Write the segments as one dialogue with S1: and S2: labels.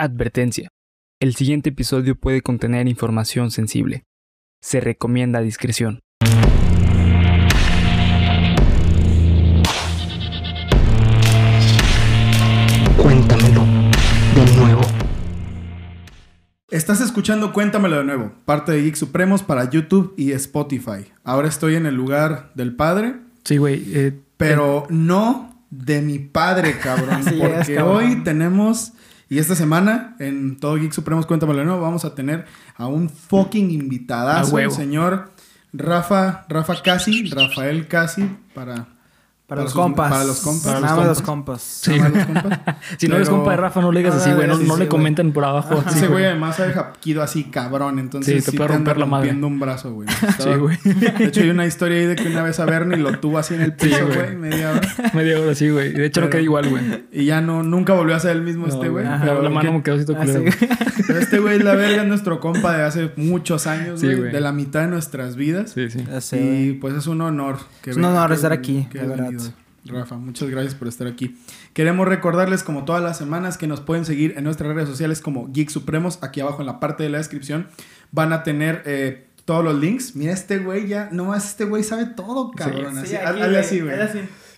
S1: Advertencia. El siguiente episodio puede contener información sensible. Se recomienda discreción.
S2: Cuéntamelo de nuevo.
S3: Estás escuchando Cuéntamelo de nuevo, parte de Geek Supremos para YouTube y Spotify. Ahora estoy en el lugar del padre,
S1: Sí, güey. eh,
S3: pero no de mi padre, cabrón.
S4: Es,
S3: porque
S4: cabrón.
S3: hoy tenemos, y esta semana, en todo Geek Supremos Cuéntamelo nuevo, vamos a tener a un fucking invitadazo, el señor Rafa, Rafa Casi, Rafael Casi, para...
S4: Para, los
S3: sus-
S4: compas.
S3: Para los compas.
S4: Para los compas.
S1: Sí.
S3: Nada más los compas.
S1: si no eres compa de Rafa, no le digas
S4: No,
S1: así, güey. No,
S3: sí,
S1: no
S3: sí,
S1: le
S3: güey.
S1: comenten por abajo. así,
S3: Ese güey además se deja quido así cabrón, entonces
S1: Sí, te puede romper la madre.
S3: rompiendo un brazo, güey.
S1: Sí, güey.
S3: De hecho, hay una historia ahí de que una vez a Bernie lo tuvo así en el piso,
S1: güey.
S3: güey, media hora.
S1: Media hora, sí, güey. De hecho, no
S3: Pero-
S1: queda igual, güey.
S3: Y ya no, nunca volvió a ser el mismo
S1: No,
S3: este güey.
S4: Ajá,
S3: pero,
S1: la mano me quedó así todo
S4: Ah,
S1: culero,
S3: pero este güey es la verga, es nuestro compa de hace muchos años,
S1: Sí,
S3: güey, de la mitad de nuestras vidas.
S1: Sí, sí.
S3: Y pues es un honor. Que
S4: Es un honor estar aquí, de verdad.
S3: Rafa, muchas gracias por estar aquí. Queremos recordarles, como todas las semanas, que nos pueden seguir en nuestras redes sociales como Geek Supremos. Aquí abajo en la parte de la descripción van a tener eh, todos los links. Mira, este güey ya, no más, este güey sabe todo, cabrón. así, haz- hazle así, güey.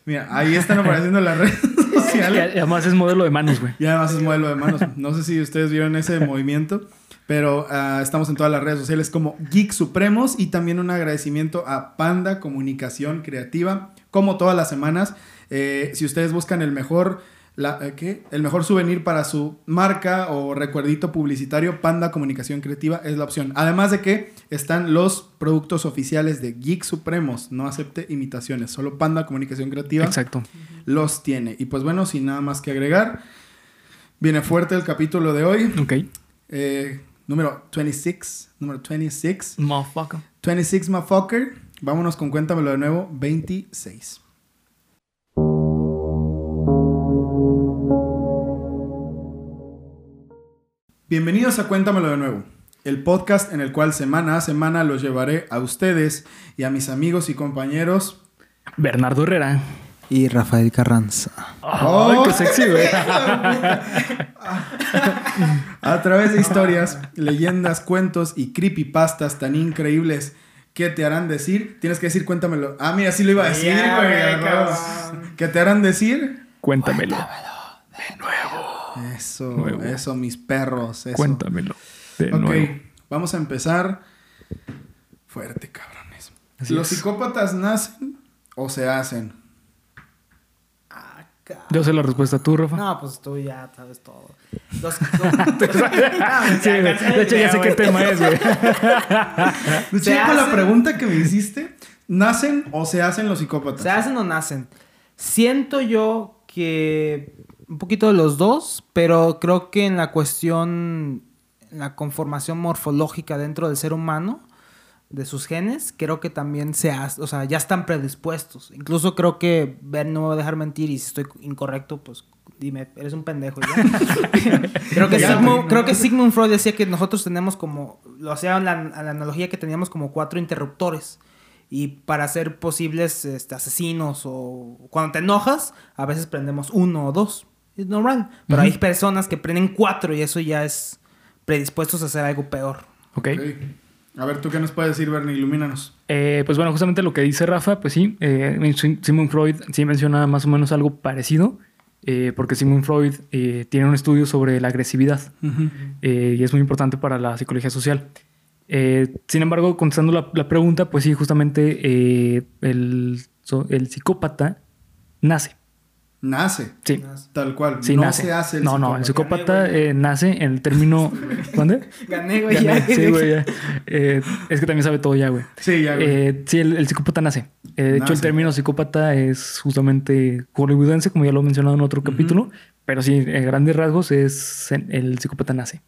S3: Mira, ahí están apareciendo las redes
S1: Y
S3: sociales.
S1: además es modelo de manos, güey.
S3: Y además es modelo de manos. No sé si ustedes vieron ese movimiento, pero ah, estamos en todas las redes sociales como Geek Supremos y también un agradecimiento a Panda Comunicación Creativa. Como todas las semanas, eh, si ustedes buscan el mejor, la, eh, ¿qué? el mejor souvenir para su marca o recuerdito publicitario, Panda Comunicación Creativa es la opción. Además de que están los productos oficiales de Geek Supremos. No acepte imitaciones, solo Panda Comunicación Creativa
S1: Exacto.
S3: los tiene. Y pues bueno, sin nada más que agregar, viene fuerte el capítulo de hoy.
S1: Ok.
S3: Eh, número 26. Número 26.
S1: Motherfucker.
S3: 26, motherfucker. Vámonos con Cuéntamelo de nuevo. 26. Bienvenidos a Cuéntamelo de nuevo. El podcast en el cual semana a semana los llevaré a ustedes y a mis amigos y compañeros
S1: Bernardo Herrera.
S4: Y Rafael Carranza.
S1: Ay, qué sexy, güey.
S3: A través de historias, leyendas, cuentos y creepypastas tan increíbles que te harán decir. Tienes que decir, cuéntamelo. Ah, mira, sí lo iba a decir, güey. Que te harán decir.
S1: Cuéntamelo.
S3: Eso,
S1: Nuevo.
S3: eso, mis perros. Eso.
S1: Cuéntamelo. De
S3: Ok,
S1: nuevo.
S3: vamos a empezar fuerte, cabrones.
S1: Así
S3: ¿Los
S1: es.
S3: psicópatas nacen o se hacen?
S1: Yo sé la respuesta tú, Rafa.
S4: No, pues tú ya sabes todo. Los...
S1: Sí, güey. De hecho, ya sé qué tema es, güey.
S3: De hecho,
S4: ¿Se
S3: ya con la pregunta que me hiciste, ¿nacen o se hacen los psicópatas?
S4: ¿Se hacen o nacen? Siento yo que un poquito de los dos, pero creo que en la cuestión, en la conformación morfológica dentro del ser humano, de sus genes, creo que también se o sea, ya están predispuestos. Incluso creo que Ben no me va a dejar mentir y si estoy incorrecto, pues dime, eres un pendejo ya. creo, que Sigmund, creo que Sigmund Freud decía que nosotros tenemos como, lo hacía en la, a la analogía que teníamos como cuatro interruptores. Y para ser posibles este, asesinos o cuando te enojas, a veces prendemos uno o dos. Es normal. Pero hay personas que prenden cuatro y eso ya es predispuestos a hacer algo peor.
S1: Ok.
S3: Ok. A ver, ¿tú qué nos puedes decir, Bernie? Ilumínanos.
S1: Eh, pues bueno, justamente lo que dice Rafa, pues sí, eh, Sigmund Freud sí menciona más o menos algo parecido, eh, porque Sigmund Freud eh, tiene un estudio sobre la agresividad y es muy importante para la psicología social. Sin embargo, contestando la, la pregunta, pues sí, justamente el psicópata nace.
S3: Nace.
S1: Sí,
S3: Tal cual.
S1: sí
S3: no
S1: nace.
S3: se hace el
S1: no, no, el
S3: psicópata.
S1: eh, nace en el término... ¿Dónde?
S4: Gané, güey.
S1: Gané.
S4: ya.
S1: Sí, güey, ya. Eh, es que también sabe todo ya, güey.
S3: Sí, ya, güey.
S1: Eh, sí, el, el psicópata nace. Eh, de hecho, el término psicópata es justamente hollywoodense, como ya lo he mencionado en otro capítulo. Pero sí, en grandes rasgos es en- el psicópata nace.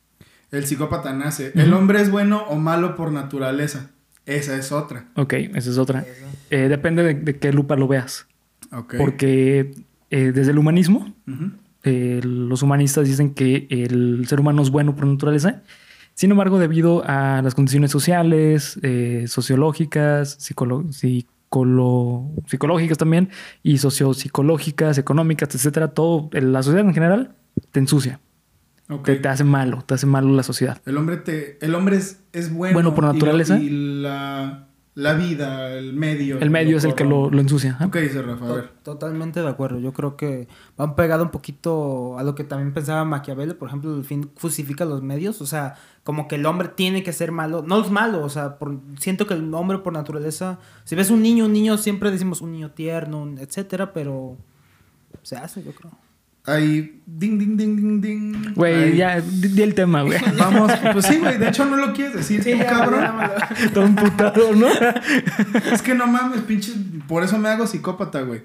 S3: El psicópata nace. ¿El hombre es bueno o malo por naturaleza? Esa es otra.
S1: Ok, esa es otra. Eh, depende de, de qué lupa lo veas.
S3: Ok.
S1: Porque eh, desde el humanismo, eh, los humanistas dicen que el ser humano es bueno por naturaleza. Sin embargo, debido a las condiciones sociales, eh, sociológicas, psicolo- psicológicas también, y sociopsicológicas, económicas, etcétera, todo, la sociedad en general te ensucia.
S3: Ok.
S1: Te, te hace malo, te hace malo la sociedad.
S3: El hombre te, el hombre es, es bueno.
S1: Bueno por
S3: y
S1: naturaleza.
S3: Y, la, la vida, el medio.
S1: El medio es el que lo, lo ensucia. ¿ah?
S3: ¿Tú qué dices, Rafa? A ver.
S4: Totalmente de acuerdo. Yo creo que van pegado un poquito a lo que también pensaba Maquiavelo. Por ejemplo, el fin justifica los medios. O sea, como que el hombre tiene que ser malo. No es malo, o sea, por- siento que el hombre por naturaleza. Si ves un niño, un niño, siempre decimos un niño tierno, un etcétera, pero se hace, yo creo.
S3: Ahí, ding, ding, ding, ding, ding.
S1: Güey, ya, di, di el tema, güey.
S3: Vamos, pues sí, güey. De hecho, no lo quieres decir, tú, cabrón.
S1: Todo un putado, ¿no?
S3: Es que no mames, pinches. Por eso me hago psicópata, güey.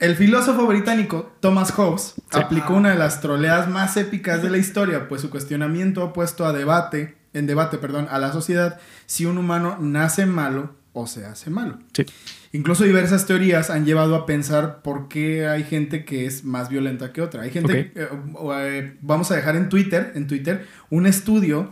S3: El filósofo británico Thomas Hobbes aplicó una de las troleadas más épicas de la historia, pues su cuestionamiento ha puesto a debate, en debate, perdón, a la sociedad si un humano nace malo o se hace malo.
S1: Sí.
S3: Incluso diversas teorías han llevado a pensar por qué hay gente que es más violenta que otra. Hay gente, eh, eh, vamos a dejar en Twitter, en Twitter, un estudio,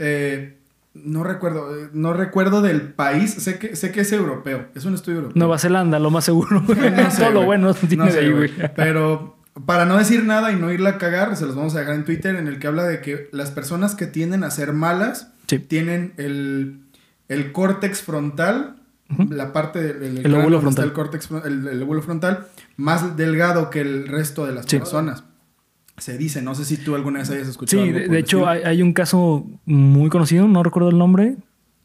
S3: eh, no recuerdo, no recuerdo del país, sé que, sé que es europeo, es un estudio europeo.
S1: Nueva Zelanda, lo más seguro.
S3: No sé,
S1: Todo lo
S3: güey.
S1: bueno tiene
S3: No
S1: de
S3: sé,
S1: ahí,
S3: güey.
S1: güey.
S3: Pero para no decir nada y no irla a cagar, se los vamos a dejar en Twitter, en el que habla de que las personas que tienden a ser malas
S1: Sí.
S3: tienen el, el córtex frontal, la parte del
S1: El
S3: está
S1: frontal.
S3: el córtex, el, el frontal, más delgado que el resto de las
S1: Sí.
S3: personas. Se dice, no sé si tú alguna vez hayas escuchado.
S1: Sí,
S3: algo
S1: de, hecho hay, hay un caso muy conocido, no recuerdo el nombre,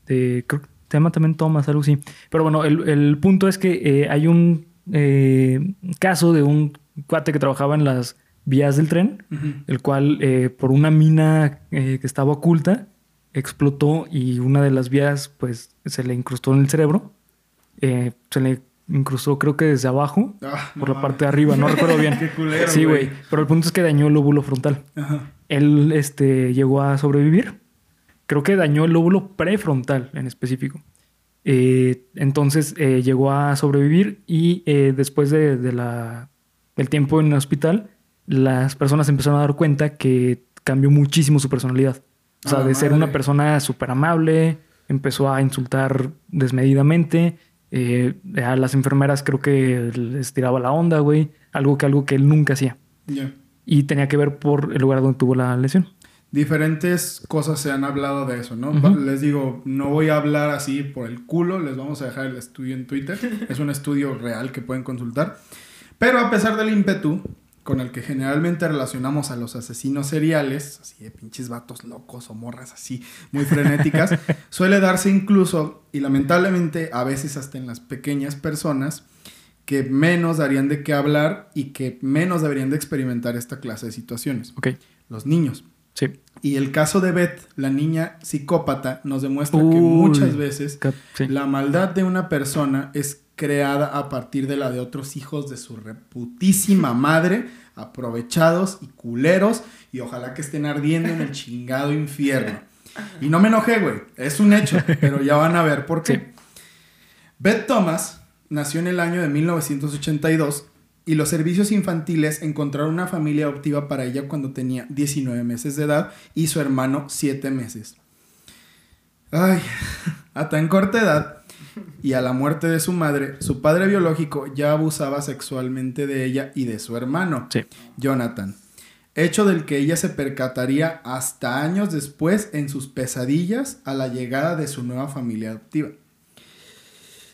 S1: de, creo que se llama también Thomas, algo así. Pero bueno, el, el punto es que eh, hay un eh, caso de un cuate que trabajaba en las vías del tren, el cual eh, por una mina que estaba oculta explotó y una de las vías pues se le incrustó en el cerebro. Eh, se le incrustó creo que desde abajo,
S3: Ah, no
S1: por la
S3: mames.
S1: parte de arriba, no recuerdo bien.
S3: Qué culero,
S1: sí,
S3: güey.
S1: Pero el punto es que dañó el lóbulo frontal.
S3: Ajá.
S1: Él este, llegó a sobrevivir. Creo que dañó el lóbulo prefrontal en específico. Eh, entonces eh, llegó a sobrevivir y después de, de la, del tiempo en el hospital, las personas empezaron a dar cuenta que cambió muchísimo su personalidad. O sea,
S3: Ah,
S1: de ser
S3: madre.
S1: una persona súper amable, empezó a insultar desmedidamente. eh, a las enfermeras creo que les tiraba la onda, güey. Algo que, algo que él nunca hacía.
S3: Ya.
S1: Y tenía que ver por el lugar donde tuvo la lesión.
S3: Diferentes cosas se han hablado de eso, ¿no?
S1: Ujú.
S3: Va- Les digo, no voy a hablar así por el culo, les vamos a dejar el estudio en Twitter. es un estudio real que pueden consultar. Pero a pesar del ímpetu con el que generalmente relacionamos a los asesinos seriales, así de pinches vatos locos o morras así muy frenéticas, suele darse incluso, y lamentablemente a veces hasta en las pequeñas personas, que menos darían de qué hablar y que menos deberían de experimentar esta clase de situaciones.
S1: Ok,
S3: Los niños.
S1: sí.
S3: Y el caso de Beth, la niña psicópata, nos demuestra que muchas veces
S1: sí.
S3: la maldad de una persona es creada a partir de la de otros hijos de su reputísima madre, aprovechados y culeros, y ojalá que estén ardiendo en el chingado infierno. Y no me enojé, güey, es un hecho, pero ya van a ver por qué.
S1: Sí.
S3: Beth Thomas nació en el año de 1982 y los servicios infantiles encontraron una familia adoptiva para ella cuando tenía 19 meses de edad y su hermano 7 meses. Ay, a tan corta edad y a la muerte de su madre, su padre biológico ya abusaba sexualmente de ella y de su hermano,
S1: Sí.
S3: Jonathan. Hecho del que ella se percataría hasta años después en sus pesadillas a la llegada de su nueva familia adoptiva.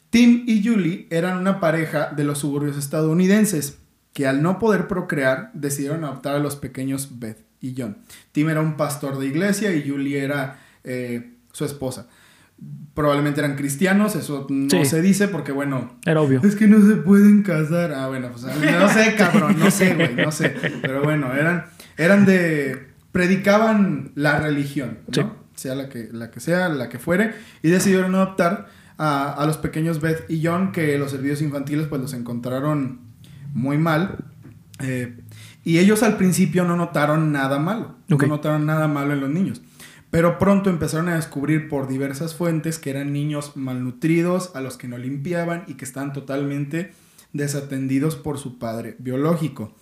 S3: Tim y Julie eran una pareja de los suburbios estadounidenses que al no poder procrear decidieron adoptar a los pequeños Beth y John. Tim era un pastor de iglesia y Julie era eh, su esposa. Probablemente eran cristianos, eso no
S1: Sí.
S3: se dice porque bueno,
S1: Era obvio.
S3: es que no se pueden casar. Ah, bueno, pues no sé, cabrón, no sé, güey, no sé. Pero bueno, eran, eran de. predicaban la religión, ¿no?
S1: Sí.
S3: Sea la que, la que sea, la que fuere. Y decidieron adoptar a, a los pequeños Beth y John, que los servicios infantiles pues los encontraron muy mal. Eh, y ellos al principio no notaron nada malo. No notaron nada malo en los niños. Pero pronto empezaron a descubrir por diversas fuentes que eran niños malnutridos, a los que no limpiaban y que estaban totalmente desatendidos por su padre biológico.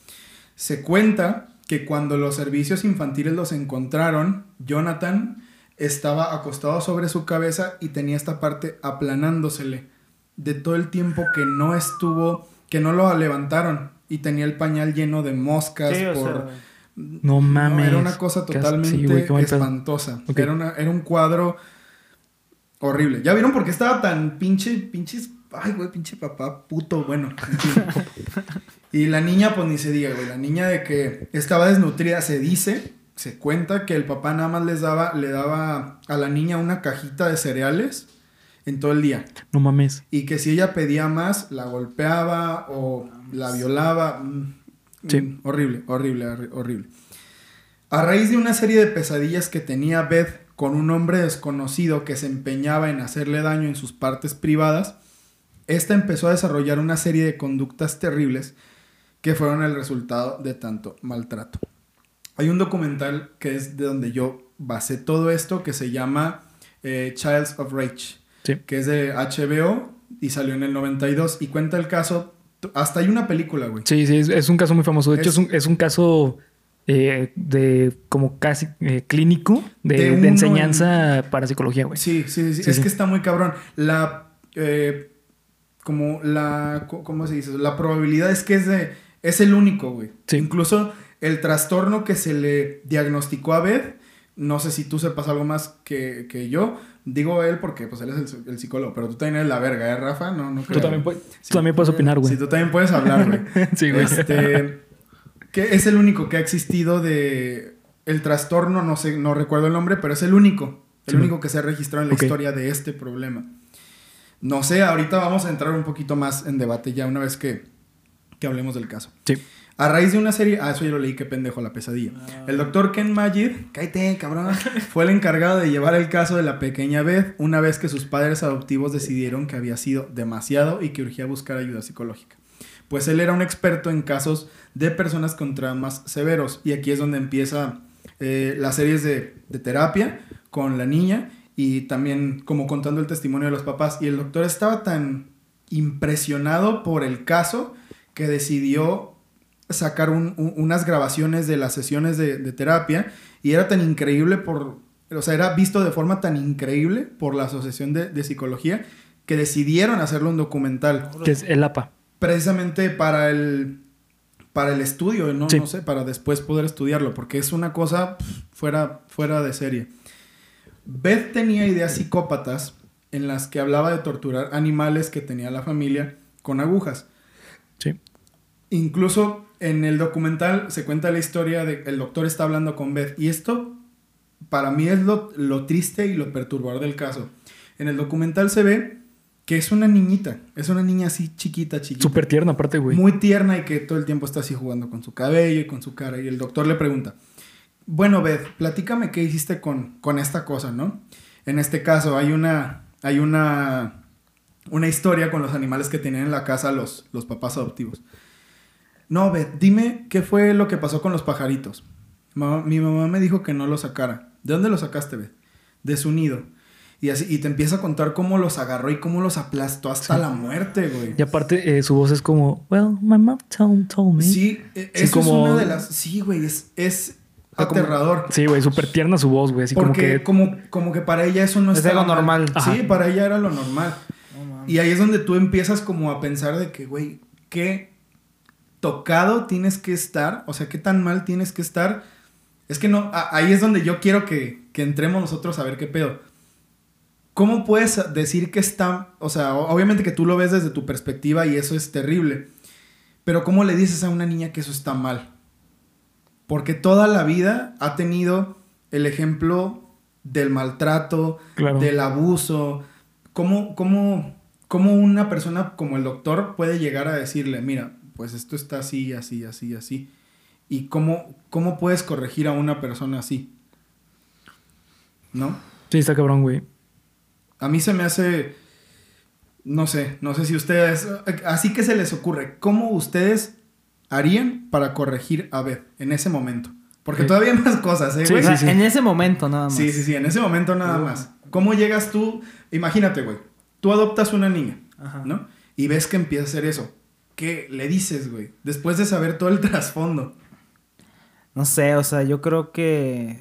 S3: Se cuenta que cuando los servicios infantiles los encontraron, Jonathan estaba acostado sobre su cabeza y tenía esta parte aplanándosele de todo el tiempo que no estuvo, que no lo levantaron y tenía el pañal lleno de moscas
S4: Sí,
S3: por,
S4: sea,
S1: No mames.
S3: era una cosa totalmente
S1: sí, güey,
S3: espantosa. Era, una- era un cuadro horrible. ¿Ya vieron por qué estaba tan pinche, pinches... Ay, güey, pinche papá puto, bueno. y la niña, pues ni se diga, güey. La niña de que estaba desnutrida, se dice, se cuenta que el papá nada más les daba, le daba a la niña una cajita de cereales en todo el día.
S1: No mames.
S3: Y que si ella pedía más, la golpeaba o la violaba. Mm,
S1: Sí.
S3: mm, horrible, horrible, horri- horrible. A raíz de una serie de pesadillas que tenía Beth con un hombre desconocido que se empeñaba en hacerle daño en sus partes privadas, esta empezó a desarrollar una serie de conductas terribles que fueron el resultado de tanto maltrato. Hay un documental que es de donde yo basé todo esto que se llama eh, Childs of Rage
S1: Sí.
S3: que es de HBO y salió en el 92 y cuenta el caso. Hasta hay una película, güey.
S1: Sí, sí, es, es un caso muy famoso. De hecho,
S3: Es-
S1: un, es un caso eh, de como casi eh, clínico de,
S3: De
S1: de
S3: uno
S1: enseñanza para psicología, güey.
S3: Sí, sí, sí,
S1: Sí,
S3: es
S1: sí.
S3: que está muy cabrón. La. eh, como la. ¿Cómo se dice? La probabilidad es que es de. Es el único, güey.
S1: Sí.
S3: Incluso el trastorno que se le diagnosticó a Beth. No sé si tú sepas algo más que, que yo. Digo él porque pues él es el, el psicólogo. Pero tú también eres la verga, ¿eh, Rafa? No, no
S1: Tú
S3: creo.
S1: también, puedes,
S3: Sí.
S1: tú también puedes opinar, güey.
S3: Sí, tú también puedes hablar, güey.
S1: Sí, güey.
S3: Este, que es el único que ha existido de el trastorno, no sé, no recuerdo el nombre, pero es el único, el
S1: Sí.
S3: único que se ha registrado en la historia de este problema. No sé, ahorita vamos a entrar un poquito más en debate ya una vez que, que hablemos del caso.
S1: Sí.
S3: A raíz de una serie, ah, eso ya lo leí, qué pendejo la pesadilla. El doctor Ken Majid, cállate, cabrón, fue el encargado de llevar el caso de la pequeña Beth una vez que sus padres adoptivos decidieron que había sido demasiado y que urgía buscar ayuda psicológica. Pues él era un experto en casos de personas con traumas severos y aquí es donde empieza eh, las series de, de terapia con la niña y también como contando el testimonio de los papás y el doctor estaba tan impresionado por el caso que decidió sacar un- un- unas grabaciones de las sesiones de, de terapia y era tan increíble por, o sea, era visto de forma tan increíble por la Asociación de, de Psicología que decidieron hacerlo un documental
S1: Que es el APA.
S3: precisamente para el para el estudio, no,
S1: Sí.
S3: no sé, para después poder estudiarlo, porque es una cosa fuera, fuera de serie. Beth tenía ideas psicópatas en las que hablaba de torturar animales que tenía la familia con agujas.
S1: Sí.
S3: Incluso en el documental se cuenta la historia de que el doctor está hablando con Beth. Y esto para mí es lo, lo triste y lo perturbador del caso. En el documental se ve que es una niñita. Es una niña así chiquita, chiquita.
S1: Súper tierna, aparte, güey.
S3: Muy tierna y que todo el tiempo está así jugando con su cabello y con su cara. Y el doctor le pregunta, bueno, Beth, platícame qué hiciste con, con esta cosa, ¿no? En este caso hay una, hay una, una historia con los animales que tenían en la casa los, los papás adoptivos. No, Beth, dime qué fue lo que pasó con los pajaritos. Mamá- mi mamá me dijo que no los sacara. ¿De dónde los sacaste, Beth? De su nido. Y así, y te empieza a contar cómo los agarró y cómo los aplastó hasta la muerte, güey.
S1: Y aparte, eh, su voz es como, well, my mom told, told me.
S3: Sí, e-
S1: Sí,
S3: eso
S1: como-
S3: es una de las. Sí, güey, es, es
S1: como-
S3: aterrador.
S1: Sí, güey, súper tierna su voz, güey. Así
S3: porque
S1: como
S3: como, como, que para ella eso no
S4: Es
S3: estaba
S4: algo
S3: mal.
S4: normal.
S3: Sí, para ella era lo normal. Y ahí es donde tú empiezas como a pensar de que, güey, qué tocado tienes que estar, o sea, qué tan mal tienes que estar. Es que no, a- ahí es donde yo quiero que, que entremos nosotros a ver qué pedo. ¿Cómo puedes decir que está, o sea, obviamente que tú lo ves desde tu perspectiva y eso es terrible, pero ¿cómo le dices a una niña que eso está mal? Porque toda la vida ha tenido el ejemplo del maltrato,
S1: Claro.
S3: del abuso. ¿Cómo, cómo, cómo una persona como el doctor puede llegar a decirle, mira, pues esto está así, así, así, así? ¿Y cómo, cómo puedes corregir a una persona así? ¿No?
S1: Sí, está cabrón, güey.
S3: A mí se me hace, no sé, no sé si ustedes, así que se les ocurre, ¿cómo ustedes harían para corregir a Beth en ese momento? Porque todavía hay más cosas, ¿eh?
S1: Sí,
S3: güey?
S1: Sí, sí.
S4: En ese momento nada más.
S3: Sí, sí, sí, en ese momento nada más. ¿Cómo llegas tú? Imagínate, güey. Tú adoptas una niña,
S4: Ajá.
S3: ¿no? Y ves que empieza a hacer eso. ¿Qué le dices, güey? Después de saber todo el trasfondo.
S4: No sé, o sea, yo creo que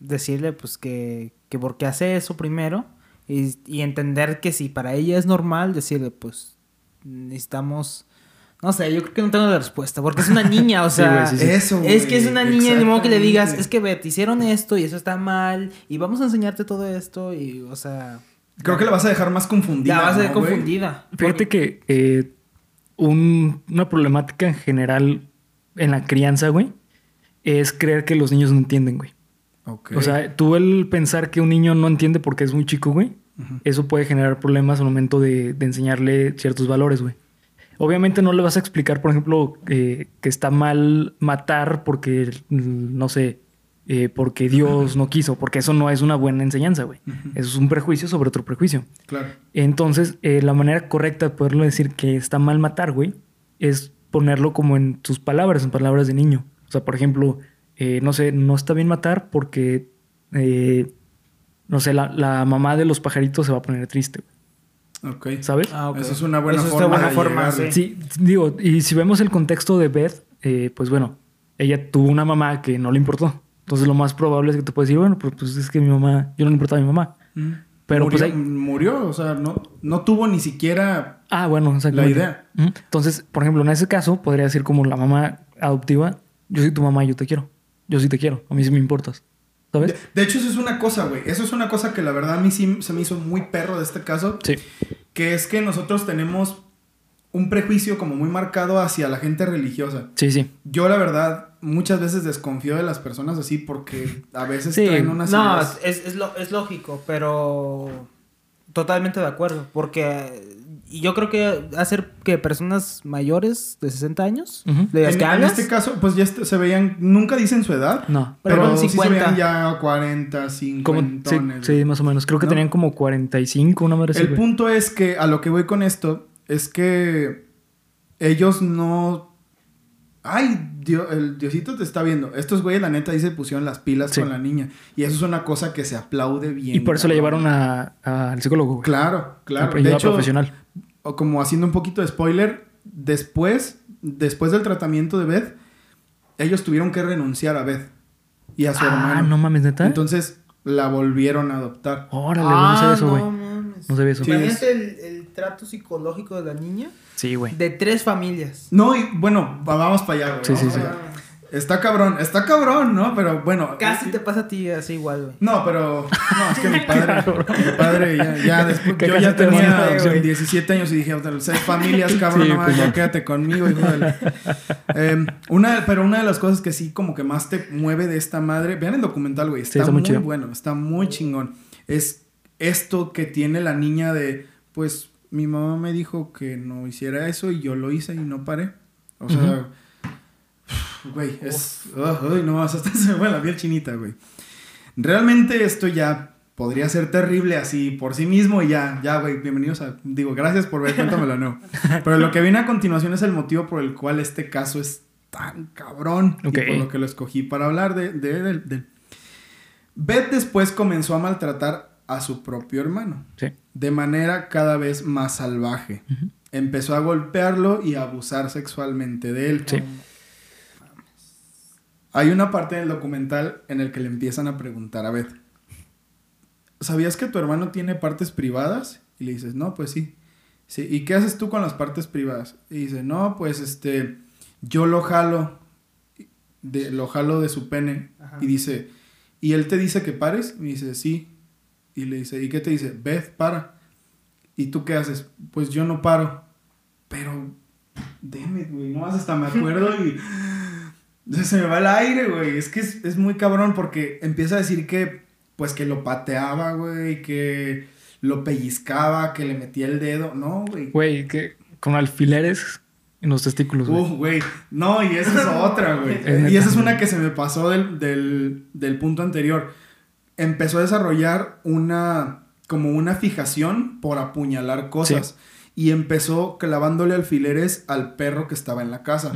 S4: decirle pues que, que por qué hace eso primero y, y entender que si para ella es normal, decirle pues necesitamos No sé, yo creo que no tengo la respuesta, porque es una niña, o
S1: Sí,
S4: sea,
S1: güey, sí, sí.
S3: Eso,
S4: es que es
S3: güey,
S4: una niña, ni modo que le digas, es que ve, te hicieron esto y eso está mal, y vamos a enseñarte todo esto, y, o sea,
S3: Creo que la vas a dejar más confundida.
S4: ya vas a ser
S3: ¿no, güey?
S4: confundida.
S1: Fíjate que eh, un- una problemática en general en la crianza, güey, es creer que los niños no entienden, güey.
S3: Ok.
S1: O sea, tú el pensar que un niño no entiende porque es muy chico, güey, eso puede generar problemas al momento de, de enseñarle ciertos valores, güey. Obviamente no le vas a explicar, por ejemplo, eh, que está mal matar porque, no sé, eh, porque Dios no quiso, porque eso no es una buena enseñanza, güey. Eso es un prejuicio sobre otro prejuicio.
S3: Claro.
S1: Entonces, eh, la manera correcta de poderlo decir que está mal matar, güey, es ponerlo como en sus palabras, en palabras de niño. O sea, por ejemplo, eh, no sé, no está bien matar porque, eh, no sé, la, la mamá de los pajaritos se va a poner triste, güey,
S3: Ok.
S1: ¿sabes?
S4: Ah, ok.
S3: Eso es una buena
S4: Eso
S3: forma
S4: buena
S3: de
S4: forma,
S3: llegarle.
S4: sí.
S1: Sí, digo, y si vemos el contexto de Beth, eh, pues bueno, ella tuvo una mamá que no le importó. Entonces lo más probable es que tú puedes decir, bueno, pues, pues es que mi mamá, yo no le importaba a mi mamá.
S3: Mm.
S1: Pero,
S3: murió,
S1: pues,
S3: murió, o sea, no, no tuvo ni siquiera.
S1: Ah, bueno.
S3: La idea.
S1: Entonces, por ejemplo, en ese caso, podría decir como la mamá adoptiva, yo soy tu mamá y yo te quiero. Yo sí te quiero. A mí sí me importas. ¿Sabes?
S3: De, de hecho, eso es una cosa, güey. Eso es una cosa que la verdad a mí sí se me hizo muy perro de este caso.
S1: Sí.
S3: Que es que nosotros tenemos un prejuicio como muy marcado hacia la gente religiosa.
S1: Sí, sí.
S3: Yo, la verdad, muchas veces desconfío de las personas así porque a veces
S1: Sí.
S3: traen unas
S4: No,
S3: ideas-
S4: es, es, lo- es lógico, pero totalmente de acuerdo, porque y yo creo que hacer que personas mayores de 60 años,
S1: Ujú.
S4: de las
S3: En,
S4: que
S3: en
S4: hablas,
S3: este caso, pues ya se veían, nunca dicen su edad,
S1: No.
S3: pero,
S4: Pero
S3: sí se
S4: 50.
S3: veían ya 40,
S1: Como,
S3: 50.
S1: sí, sí, más o menos. Creo que
S3: ¿No?
S1: tenían como 45, una madre
S3: El punto es que a lo que voy con esto es que ellos no. Ay, Dio- el Diosito te está viendo. Estos güeyes, la neta, ahí se pusieron las pilas
S1: Sí.
S3: con la niña. Y eso es una cosa que se aplaude bien.
S1: Y por eso le llevaron a- a- al psicólogo, güey.
S3: Claro, claro. De hecho,
S1: profesional.
S3: o como haciendo un poquito de spoiler, después, después del tratamiento de Beth, ellos tuvieron que renunciar a Beth y a su
S1: Ah,
S3: hermano.
S1: no mames, neta.
S3: Entonces la volvieron a adoptar.
S1: Órale,
S4: Ah,
S1: no sabía eso, güey.
S4: no mames.
S1: No sabía eso.
S3: Sí,
S4: el, el trato psicológico de la niña
S1: Sí, güey.
S4: de tres familias.
S3: No, y bueno, va- vamos para allá, güey.
S1: Sí, sí, sí.
S3: allá. Está cabrón, está cabrón, ¿no? Pero bueno.
S4: Casi
S3: y-
S4: te pasa a ti así igual, güey.
S3: No, pero. No, es que mi padre. mi padre ya, ya después.
S1: Que
S3: Yo ya
S1: te
S3: tenía
S1: muere,
S4: güey.
S3: 17 años y dije, seis familias, cabrón,
S1: Sí,
S3: no
S1: pues
S3: ya quédate conmigo, hijo de la- Em, una, pero una de las cosas que sí, como que más te mueve de esta madre. Vean el documental, güey. Está,
S1: está muy
S3: muy,
S1: chido.
S3: bueno, está muy chingón. Es esto que tiene la niña de, pues, mi mamá me dijo que no hiciera eso y yo lo hice y no paré. O sea, güey, es. Ay, no, hasta se me fue la piel chinita, güey. Realmente esto ya podría ser terrible así por sí mismo y ya, ya, güey, bienvenidos a... Digo, gracias por ver, cuéntamelo, no. Pero lo que viene a continuación es el motivo por el cual este caso es tan cabrón
S1: Ok.
S3: y por lo que lo escogí para hablar de... de, de- de- Beth después comenzó a maltratar a su propio hermano
S1: Sí.
S3: de manera cada vez más salvaje. Empezó a golpearlo y a abusar sexualmente de él.
S1: Sí.
S3: Hay una parte del documental en el que le empiezan a preguntar a Beth, ¿sabías que tu hermano tiene partes privadas? Y le dices, no, pues sí. sí. ¿Y qué haces tú con las partes privadas? Y dice, no, pues este, yo lo jalo, de, lo jalo de su pene.
S4: Ajá.
S3: Y dice, ¿y él te dice que pares? Y dice, sí. Y le dice, ¿y qué te dice? Beth, para. ¿Y tú qué haces? Pues yo no paro. Pero, it, güey, no hasta me acuerdo y se me va el aire, güey. Es que es, es muy cabrón porque empieza a decir que, pues que lo pateaba, güey, que lo pellizcaba, que le metía el dedo. No, güey.
S1: Güey, que con alfileres en los testículos, güey.
S3: Uf, güey. No, y esa es otra, güey.
S1: Es
S3: y esa es una que se me pasó del, del, del punto anterior. Empezó a desarrollar una, como una fijación por apuñalar cosas. Y empezó clavándole alfileres al perro que estaba en la casa.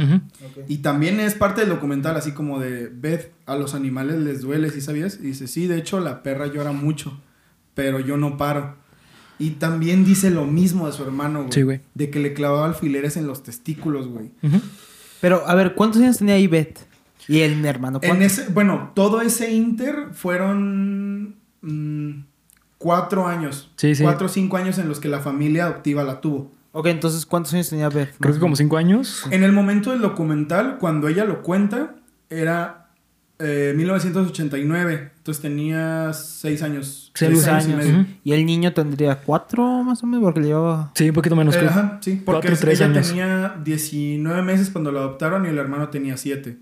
S3: Y también es parte del documental, así como de Beth, a los animales les duele, ¿sí sabías? Y dice, sí, de hecho la perra llora mucho, pero yo no paro. Y también dice lo mismo de su hermano, güey.
S1: Sí, güey.
S3: De que le clavaba alfileres en los testículos, güey.
S4: Pero, a ver, ¿cuántos años tenía Ivette? Y el mi hermano.
S3: Ese, bueno, todo ese inter fueron mm, cuatro años.
S1: Sí, sí.
S3: Cuatro o cinco años en los que la familia adoptiva la tuvo.
S4: Ok, entonces, ¿cuántos años tenía Beth?
S1: Creo que como cinco años.
S3: En el momento del documental, cuando ella lo cuenta, era eh, 1989. Entonces tenía seis años.
S1: Seis
S3: seis
S1: años.
S3: y medio.
S1: Ujú.
S4: Y el niño tendría cuatro más o menos, porque le llevaba.
S1: Sí, un poquito menos.
S3: Eh, ajá, sí, porque
S1: Cuatro, tres
S3: ella
S1: años.
S3: tenía 19 meses cuando lo adoptaron y el hermano tenía 7.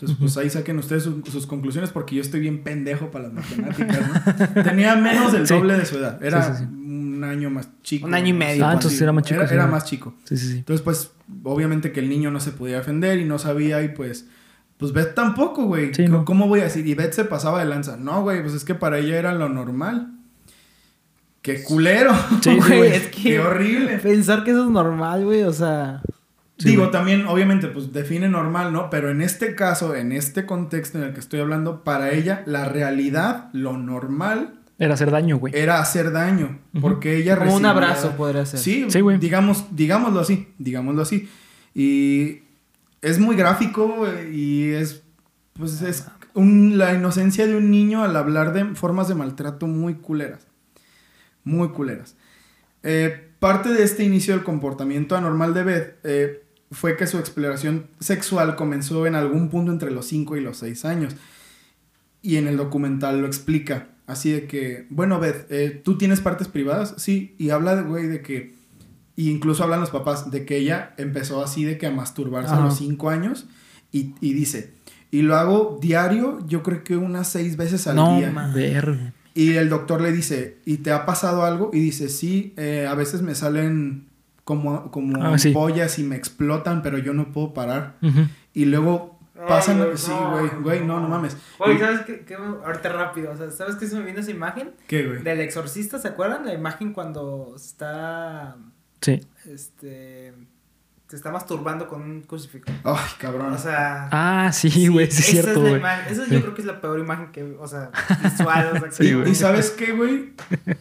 S3: Entonces, pues ahí saquen ustedes su- sus conclusiones porque yo estoy bien pendejo para las matemáticas, ¿no? Tenía menos del
S1: Sí.
S3: doble de su edad. Era
S1: Sí, sí, sí.
S3: un año más chico.
S4: Un año y medio,
S1: Ah, entonces era más chico,
S3: Era, más chico.
S1: Sí, sí, sí.
S3: Entonces, pues, obviamente que el niño no se podía defender y no sabía y pues... Pues Beth tampoco, güey. ¿Cómo-
S1: no.
S3: ¿Cómo voy a decir? Y Beth se pasaba de lanza. No, güey, pues es que para ella era lo normal. ¡Qué culero!
S1: Sí, sí,
S4: Güey,
S1: güey.
S4: es que.
S3: ¡Qué horrible!
S4: Pensar que eso es normal, güey, o sea.
S1: Sí,
S3: Digo,
S1: güey.
S3: también, obviamente, pues define normal, ¿no? Pero en este caso, en este contexto en el que estoy hablando, para ella, la realidad, lo normal,
S1: Era hacer daño, güey.
S3: era hacer daño. Porque ella
S4: Como un abrazo podría ser.
S3: Sí,
S1: Sí, güey.
S3: digamos, digámoslo así, digámoslo así. Y es muy gráfico eh, y es, pues es un- la inocencia de un niño al hablar de formas de maltrato muy culeras. Muy culeras. Eh, parte de este inicio del comportamiento anormal de Beth eh, fue que su exploración sexual comenzó en algún punto entre los 5 y los 6 años. Y en el documental lo explica. Así de que, bueno, Beth, eh, ¿tú tienes partes privadas? Sí. Y habla, de, güey, de que... Y incluso hablan los papás de que ella empezó así de que a masturbarse a los 5 años. Y, y dice, y lo hago diario, yo creo que unas 6 veces al
S4: No,
S3: día.
S4: ma.
S1: Ver.
S3: Y el doctor le dice, ¿y te ha pasado algo? Y dice, sí, eh, a veces me salen como, como
S1: Ah, sí.
S3: y me explotan, pero yo no puedo parar. Y luego pasan...
S4: Ay, güey,
S3: sí,
S4: no,
S3: güey, güey, no, no mames.
S4: Oye,
S3: Y-
S4: ¿sabes qué? qué? Ahorita rápido, o sea, ¿sabes qué se me viene esa imagen?
S3: ¿Qué, güey?
S4: Del exorcista, ¿se acuerdan? La imagen cuando está.
S1: Sí.
S4: Este. Se está masturbando con un crucifijo.
S3: Ay, cabrón.
S4: O sea.
S1: Ah, sí, güey, sí, es
S4: esa
S1: cierto,
S4: la
S1: güey.
S4: imagen- Esa
S1: Sí.
S4: yo creo que es la peor imagen que. O sea, visual. O sea,
S1: Sí,
S4: que-
S1: güey.
S3: ¿Y sabes qué, güey?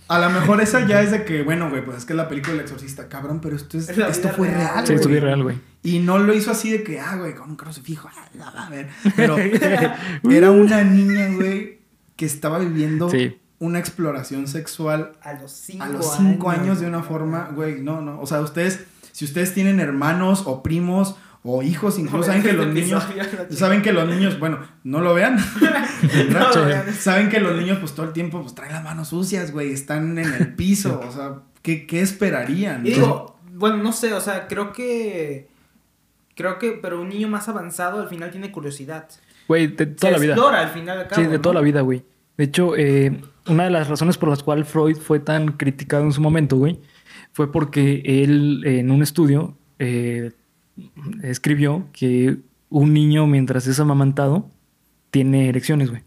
S3: A lo mejor esa ya es de que, bueno, güey, pues es que es la película del exorcista, cabrón, pero esto, es,
S4: Es la
S3: esto fue
S4: real,
S3: real.
S1: Sí,
S3: güey.
S1: estuve real, güey.
S3: Y no lo hizo así de que, ah, güey, con un crucifijo. ah, la va a ver. Pero era una niña, güey, que estaba viviendo
S1: Sí.
S3: una exploración sexual
S4: A los 5
S3: a los cinco años de una forma, güey, no, no. O sea, ustedes, si ustedes tienen hermanos o primos o hijos, incluso saben que los niños, saben que los niños, bueno, no lo vean, ¿verdad?
S4: No lo vean.
S3: saben que los niños, pues todo el tiempo, pues traen las manos sucias, güey, están en el piso, o sea, ¿qué, qué esperarían?
S4: Y digo, bueno, no sé, o sea, creo que. Creo que, pero un niño más avanzado al final tiene curiosidad.
S1: Güey, de toda
S4: Se
S1: la vida.
S4: explora al final de cabo.
S1: Sí, de toda
S4: ¿no?
S1: la vida, güey. De hecho, eh, una de las razones por las cuales Freud fue tan criticado en su momento, güey, fue porque él en un estudio eh, escribió que un niño mientras es amamantado tiene erecciones, güey.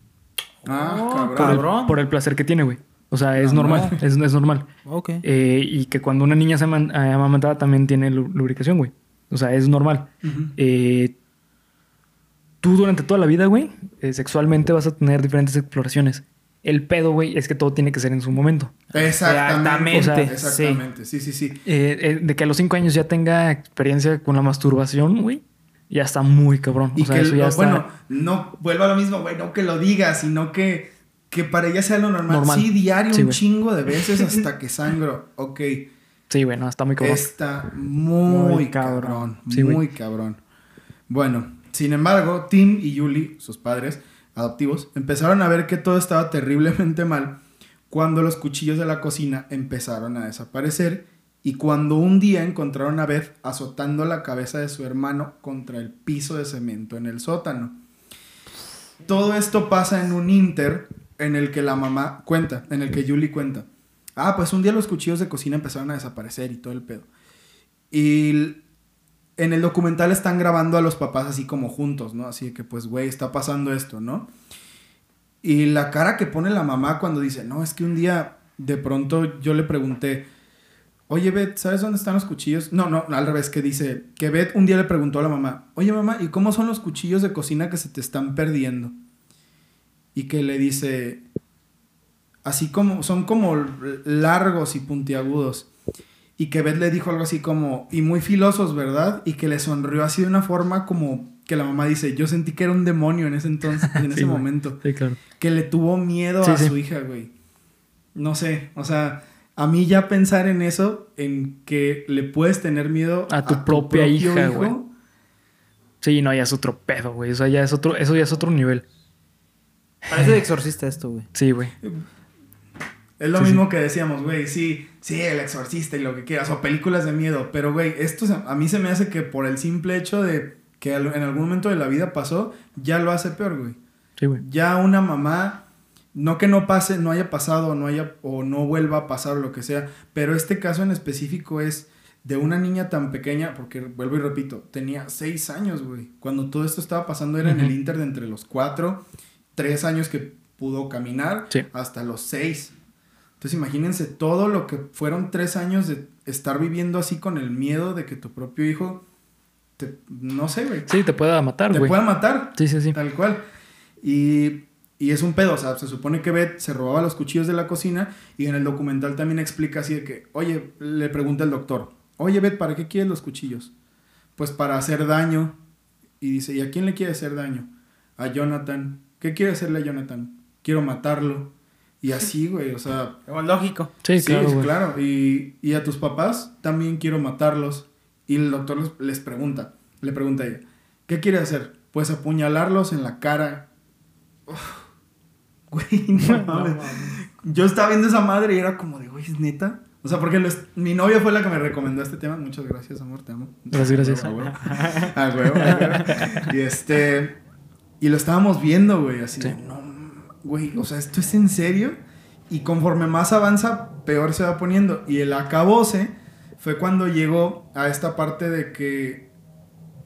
S3: ah,
S4: Oh,
S3: cabrón.
S1: Por el,
S4: Cabrón.
S1: por el placer que tiene, güey. O sea, es
S3: Ah,
S1: normal,
S3: no.
S1: es, es normal.
S4: Ok.
S1: Eh, y que cuando una niña se eh, amamantada también tiene lu- lubricación, güey. O sea, es normal. Eh, tú durante toda la vida, güey, eh, sexualmente vas a tener diferentes exploraciones. El pedo, güey, es que todo tiene que ser en su momento.
S3: Exactamente.
S1: O sea,
S3: exactamente. Sí, sí, sí.
S1: Eh, eh, de que a los cinco años ya tenga experiencia con la masturbación, güey, ya está muy cabrón.
S3: Y
S1: o sea,
S3: que,
S1: eso ya
S3: lo-
S1: está...
S3: bueno, no vuelvo a lo mismo, güey, no que lo digas, sino que, que para ella sea lo normal.
S1: Normal.
S3: Sí, diario
S1: Sí,
S3: un chingo de veces hasta que sangro. Ok,
S1: Sí, güey, no, está muy cabrón.
S3: está muy,
S4: Muy
S3: cabrón.
S4: cabrón.
S1: Sí,
S3: muy cabrón. Bueno, sin embargo, Tim y Julie, sus padres adoptivos, empezaron a ver que todo estaba terriblemente mal cuando los cuchillos de la cocina empezaron a desaparecer y cuando un día encontraron a Beth azotando la cabeza de su hermano contra el piso de cemento en el sótano. Todo esto pasa en un inter en el que la mamá cuenta, en el que Julie cuenta. Ah, pues un día los cuchillos de cocina empezaron a desaparecer y todo el pedo. Y en el documental están grabando a los papás así como juntos, ¿no? Así que, pues, güey, está pasando esto, ¿no? Y la cara que pone la mamá cuando dice, no, es que un día de pronto yo le pregunté, oye, Beth, ¿sabes dónde están los cuchillos? No, no, al revés, que dice, que Beth un día le preguntó a la mamá, oye, mamá, ¿y cómo son los cuchillos de cocina que se te están perdiendo? Y que le dice, así como, son como largos y puntiagudos. Y que Beth le dijo algo así como, y muy filosos, ¿verdad? Y que le sonrió así de una forma como que la mamá dice, yo sentí que era un demonio en ese entonces, en
S1: Sí,
S3: ese
S1: güey.
S3: momento.
S1: Sí, claro.
S3: Que le tuvo miedo
S1: Sí,
S3: a
S1: sí.
S3: su hija, güey. No sé, o sea, a mí ya pensar en eso, en que le puedes tener miedo
S1: A tu propia
S3: propio
S1: hija,
S3: hijo,
S1: güey. Sí, no, ya es otro pedo, güey. O sea, ya es otro, eso ya es otro nivel.
S4: Parece de exorcista esto, güey.
S1: Sí, güey.
S3: Es lo
S1: Sí,
S3: mismo que decíamos, güey, sí, sí, el exorcista y lo que quieras, o películas de miedo, pero güey, esto a mí se me hace que por el simple hecho de que en algún momento de la vida pasó, ya lo hace peor, güey.
S1: Sí, güey.
S3: Ya una mamá, no que no pase, no haya pasado, no haya, o no vuelva a pasar o lo que sea, pero este caso en específico es de una niña tan pequeña, porque vuelvo y repito, tenía seis años, güey. Cuando todo esto estaba pasando era en el inter de entre los cuatro, tres años que pudo caminar,
S1: Sí.
S3: hasta los seis. Entonces imagínense todo lo que fueron tres años de estar viviendo así con el miedo de que tu propio hijo, te, no sé, güey,
S1: Sí, te pueda matar,
S3: te
S1: güey.
S3: pueda matar.
S1: Sí, sí, sí.
S3: Tal cual. Y, y es un pedo, o sea, se supone que Beth se robaba los cuchillos de la cocina y en el documental también explica así de que, oye, le pregunta el doctor, oye Beth, ¿para qué quieres los cuchillos? Pues para hacer daño. Y dice, ¿y a quién le quiere hacer daño? A Jonathan. ¿Qué quiere hacerle a Jonathan? Quiero matarlo. Y así, güey, o sea,
S4: lógico.
S1: Sí,
S3: Sí,
S1: claro, güey.
S3: claro. Y, y a tus papás también quiero matarlos. Y el doctor les, les pregunta, le pregunta a ella, ¿qué quiere hacer? Pues apuñalarlos en la cara. Uf, güey, no mames. Yo estaba viendo esa madre y era como de, güey, ¿es neta? O sea, porque los- mi novia fue la que me recomendó este tema. Muchas gracias, amor, te amo.
S1: Gracias, gracias.
S3: A huevo, a huevo, a huevo. Y este. Y lo estábamos viendo, güey, así de,
S1: Sí.
S3: no, güey, o sea, ¿esto es en serio? Y conforme más avanza, peor se va poniendo. Y el acabose fue cuando llegó a esta parte de que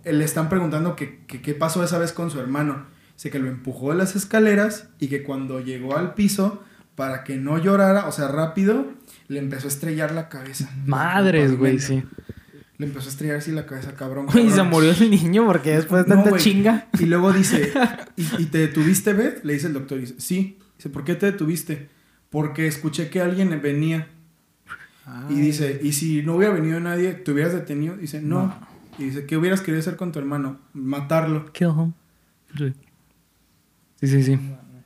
S3: le están preguntando que que qué pasó esa vez con su hermano. Dice que lo empujó de las escaleras y que cuando llegó al piso, para que no llorara, o sea, rápido, le empezó a estrellar la cabeza.
S1: Madres, güey, sí.
S3: Le empezó a estrellar así la cabeza, cabrón.
S4: Güey, se
S3: cabrón.
S4: murió el niño porque después de
S3: No,
S4: tanta chinga.
S3: Y luego dice, ¿y, y te detuviste, Beth? Le dice el doctor. Dice, sí. Dice, ¿por qué te detuviste? Porque escuché que alguien venía. Y dice, ¿y si no hubiera venido nadie, te hubieras detenido? Dice, no. Y dice, ¿qué hubieras querido hacer con tu hermano? Matarlo.
S1: Kill him. Sí. Sí, sí, sí.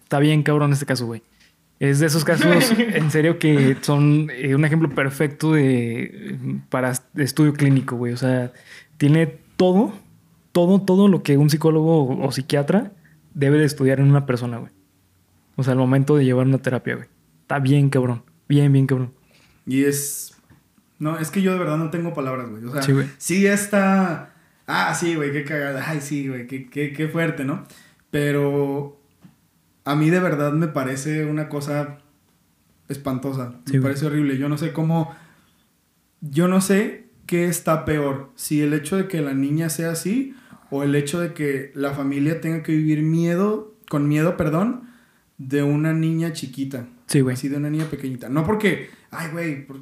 S1: Está bien cabrón este caso, güey. Es de esos casos, en serio, que son eh, un ejemplo perfecto de para estudio clínico, güey. O sea, tiene todo, todo, todo lo que un psicólogo o, o psiquiatra debe de estudiar en una persona, güey. O sea, al momento de llevar una terapia, güey. Está bien cabrón. Bien, bien cabrón.
S3: Y es... No, es que yo de verdad no tengo palabras, güey. O sea,
S1: Sí,
S3: sí,
S1: güey.
S3: está... Ah, sí, güey, qué cagada. Ay, sí, güey, qué, qué, qué fuerte, ¿no? Pero a mí de verdad me parece una cosa espantosa.
S1: Sí,
S3: me parece horrible. Yo no sé cómo... Yo no sé qué está peor. Si el hecho de que la niña sea así o el hecho de que la familia tenga que vivir miedo, con miedo, perdón, de una niña chiquita.
S1: Sí, güey.
S3: Así de una niña pequeñita. No porque, ay, güey, por-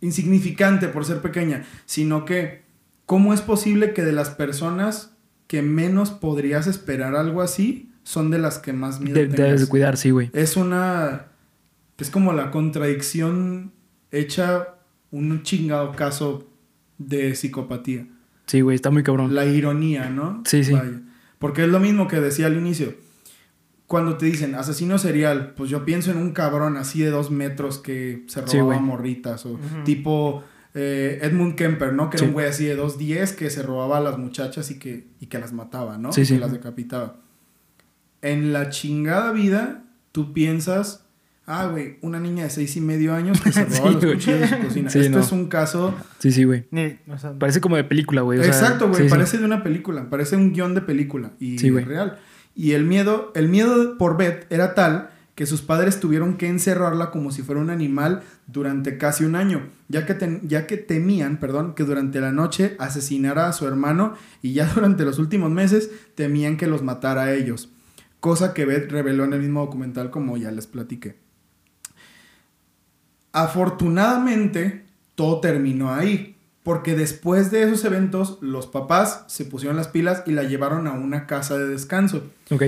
S3: insignificante por ser pequeña, sino que, ¿cómo es posible que de las personas que menos podrías esperar algo así, son de las que más miedo
S1: De- debes de cuidar, sí, güey.
S3: Es una. Es como la contradicción hecha un chingado caso de psicopatía.
S1: Sí, güey, está muy cabrón.
S3: La ironía, ¿no?
S1: Sí, sí.
S3: Vaya. Porque es lo mismo que decía al inicio. Cuando te dicen asesino serial, pues yo pienso en un cabrón así de dos metros que se
S1: Sí,
S3: robaba
S1: güey.
S3: morritas. O tipo eh, Edmund Kemper, ¿no? Que
S1: Sí.
S3: era un güey así de 2'10 que se robaba a las muchachas y que, y que las mataba, ¿no?
S1: Sí,
S3: Y
S1: sí.
S3: Que las decapitaba. En la chingada vida, tú piensas, ah, güey, una niña de seis y medio años que se robaba
S1: Sí,
S3: los cuchillos de su cocina.
S1: Sí,
S3: Esto
S1: no.
S3: es un caso
S1: Sí, sí, güey.
S4: Ni- o sea,
S1: Parece como de película, güey.
S3: Exacto, güey.
S1: sí, sí.
S3: parece de una película. Parece un guion de película. Y
S1: Sí, güey.
S3: es real. Y el miedo, el miedo por Beth era tal que sus padres tuvieron que encerrarla como si fuera un animal durante casi un año, ya que, ten- ya que temían, perdón, que durante la noche asesinara a su hermano y ya durante los últimos meses temían que los matara a ellos, cosa que Beth reveló en el mismo documental como ya les platiqué. Afortunadamente, todo terminó ahí, porque después de esos eventos, los papás se pusieron las pilas y la llevaron a una casa de descanso.
S1: Ok.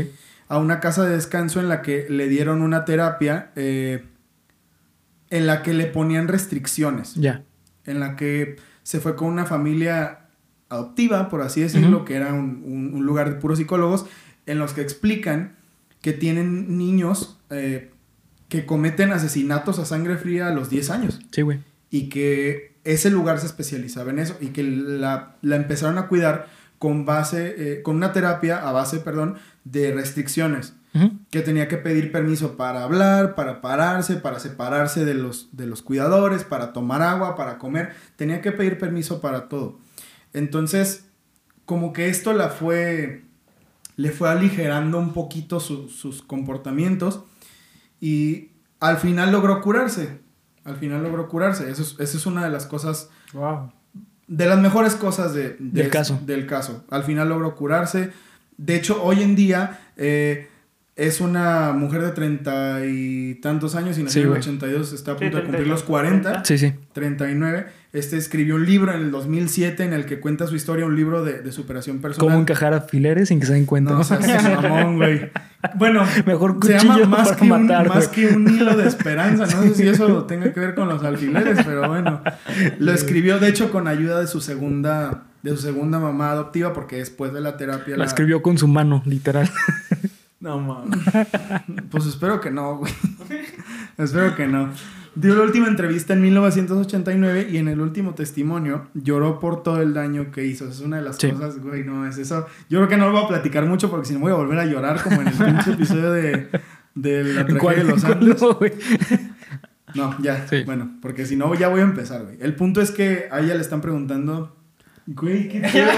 S3: A una casa de descanso en la que le dieron una terapia eh, en la que le ponían restricciones,
S1: Ya.
S3: en la que se fue con una familia adoptiva, por así decirlo, que era un, un- un lugar de puros psicólogos, en los que explican que tienen niños eh, que cometen asesinatos a sangre fría a los 10 años.
S1: Sí, güey.
S3: Y que ese lugar se especializaba en eso y que la, la empezaron a cuidar con base, eh, con una terapia a base, perdón, de restricciones. Que tenía que pedir permiso para hablar, para pararse, para separarse de los, de los cuidadores, para tomar agua, para comer. Tenía que pedir permiso para todo. Entonces, como que esto la fue, le fue aligerando un poquito su- sus comportamientos y al final logró curarse. Al final logró curarse. Eso es, esa es una de las cosas
S4: Wow.
S3: de las mejores cosas de, de-
S1: Del caso.
S3: Del caso. Al final logró curarse. De hecho, hoy en día eh, es una mujer de treinta y tantos años y nació
S1: Sí,
S3: en el
S1: güey.
S3: 82, está a
S5: Sí,
S3: punto de cumplir
S5: 30,
S3: los 40,
S1: Sí, sí.
S3: 39. Este escribió un libro en el 2007 en el que cuenta su historia, un libro de, de superación personal.
S1: ¿Cómo encajar alfileres sin que se den cuenta?
S3: No, o sea, es mamón, güey. Bueno,
S1: Mejor
S3: se llama más,
S1: para
S3: que, un, más que un hilo de esperanza. No sé si eso tenga que ver con los alfileres, pero bueno. Lo escribió, de hecho, con ayuda de su segunda, de su segunda mamá adoptiva, porque después de la terapia
S1: La escribió con su mano, literal.
S4: No mames.
S3: Pues espero que no, güey. espero que no. Dio la última entrevista en 1989 y en el último testimonio lloró por todo el daño que hizo. Es una de las
S1: Sí.
S3: cosas, güey, no es eso. Yo creo que no lo voy a platicar mucho porque si no voy a volver a llorar como en el pinche episodio de, de la tragedia de los Andes.
S1: No, güey.
S3: No, ya.
S1: Sí.
S3: Bueno, porque si no, ya voy a empezar, güey. El punto es que a ella le están preguntando. Güey, qué pedo.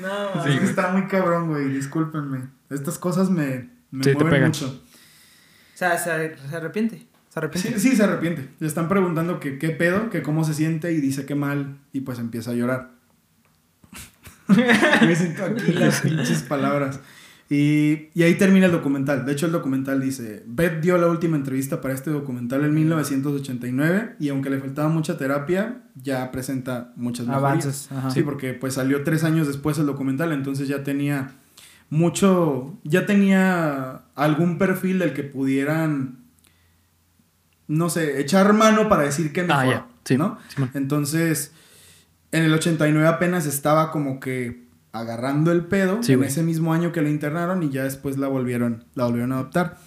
S4: No,
S3: Es que está muy cabrón, güey. Discúlpenme. Estas cosas me, me
S1: Sí, te
S3: mueven
S1: pegan.
S3: mucho.
S4: O sea, se, se arrepiente. Se arrepiente.
S3: Sí, sí, se arrepiente. Le están preguntando que qué pedo, que cómo se siente y dice que mal. Y pues empieza a llorar. me siento aquí las pinches palabras. Y, y ahí termina el documental. De hecho, el documental dice, Beth dio la última entrevista para este documental en 1989 y aunque le faltaba mucha terapia, ya presenta muchas mejorías.
S4: Avances. Ajá.
S3: Sí, porque pues salió tres años después el documental, entonces ya tenía mucho, ya tenía algún perfil del que pudieran, no sé, echar mano para decir que mejor,
S1: Ah, ya. Sí.
S3: ¿no?
S1: Simón.
S3: Entonces, en el 89 apenas estaba como que agarrando el pedo
S1: Sí,
S3: en ese mismo año que la internaron y ya después la volvieron, la volvieron a adoptar.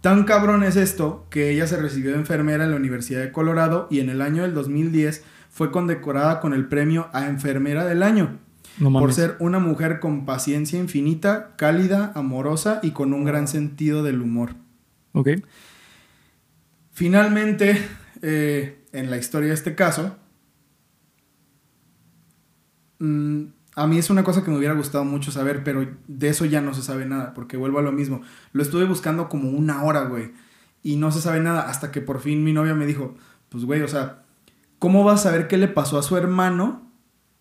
S3: Tan cabrón es esto que ella se recibió de enfermera en la Universidad de Colorado y en el año del 2010 fue condecorada con el premio a Enfermera del Año
S1: No
S3: por ser una mujer con paciencia infinita, cálida, amorosa y con un gran sentido del humor.
S1: Ok.
S3: Finalmente, eh, en la historia de este caso, mm, a mí es una cosa que me hubiera gustado mucho saber, pero de eso ya no se sabe nada, porque vuelvo a lo mismo. Lo estuve buscando como una hora, güey, y no se sabe nada hasta que por fin mi novia me dijo, pues, güey, o sea, ¿cómo vas a saber qué le pasó a su hermano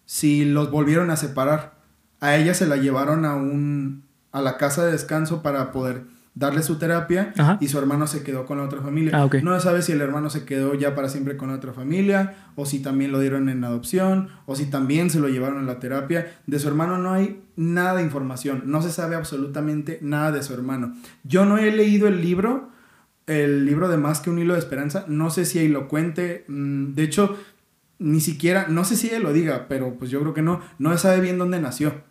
S3: si los volvieron a separar? A ella se la llevaron a un a la casa de descanso para poder darle su terapia
S1: Ajá.
S3: y su hermano se quedó con la otra familia.
S1: Ah, ok.
S3: No se sabe si el hermano se quedó ya para siempre con la otra familia, o si también lo dieron en adopción, o si también se lo llevaron a la terapia. De su hermano no hay nada de información, no se sabe absolutamente nada de su hermano. Yo no he leído el libro, el libro de Más que un hilo de esperanza, no sé si ahí lo cuente, mm, de hecho, ni siquiera, no sé si él lo diga, pero pues yo creo que no, no se sabe bien dónde nació.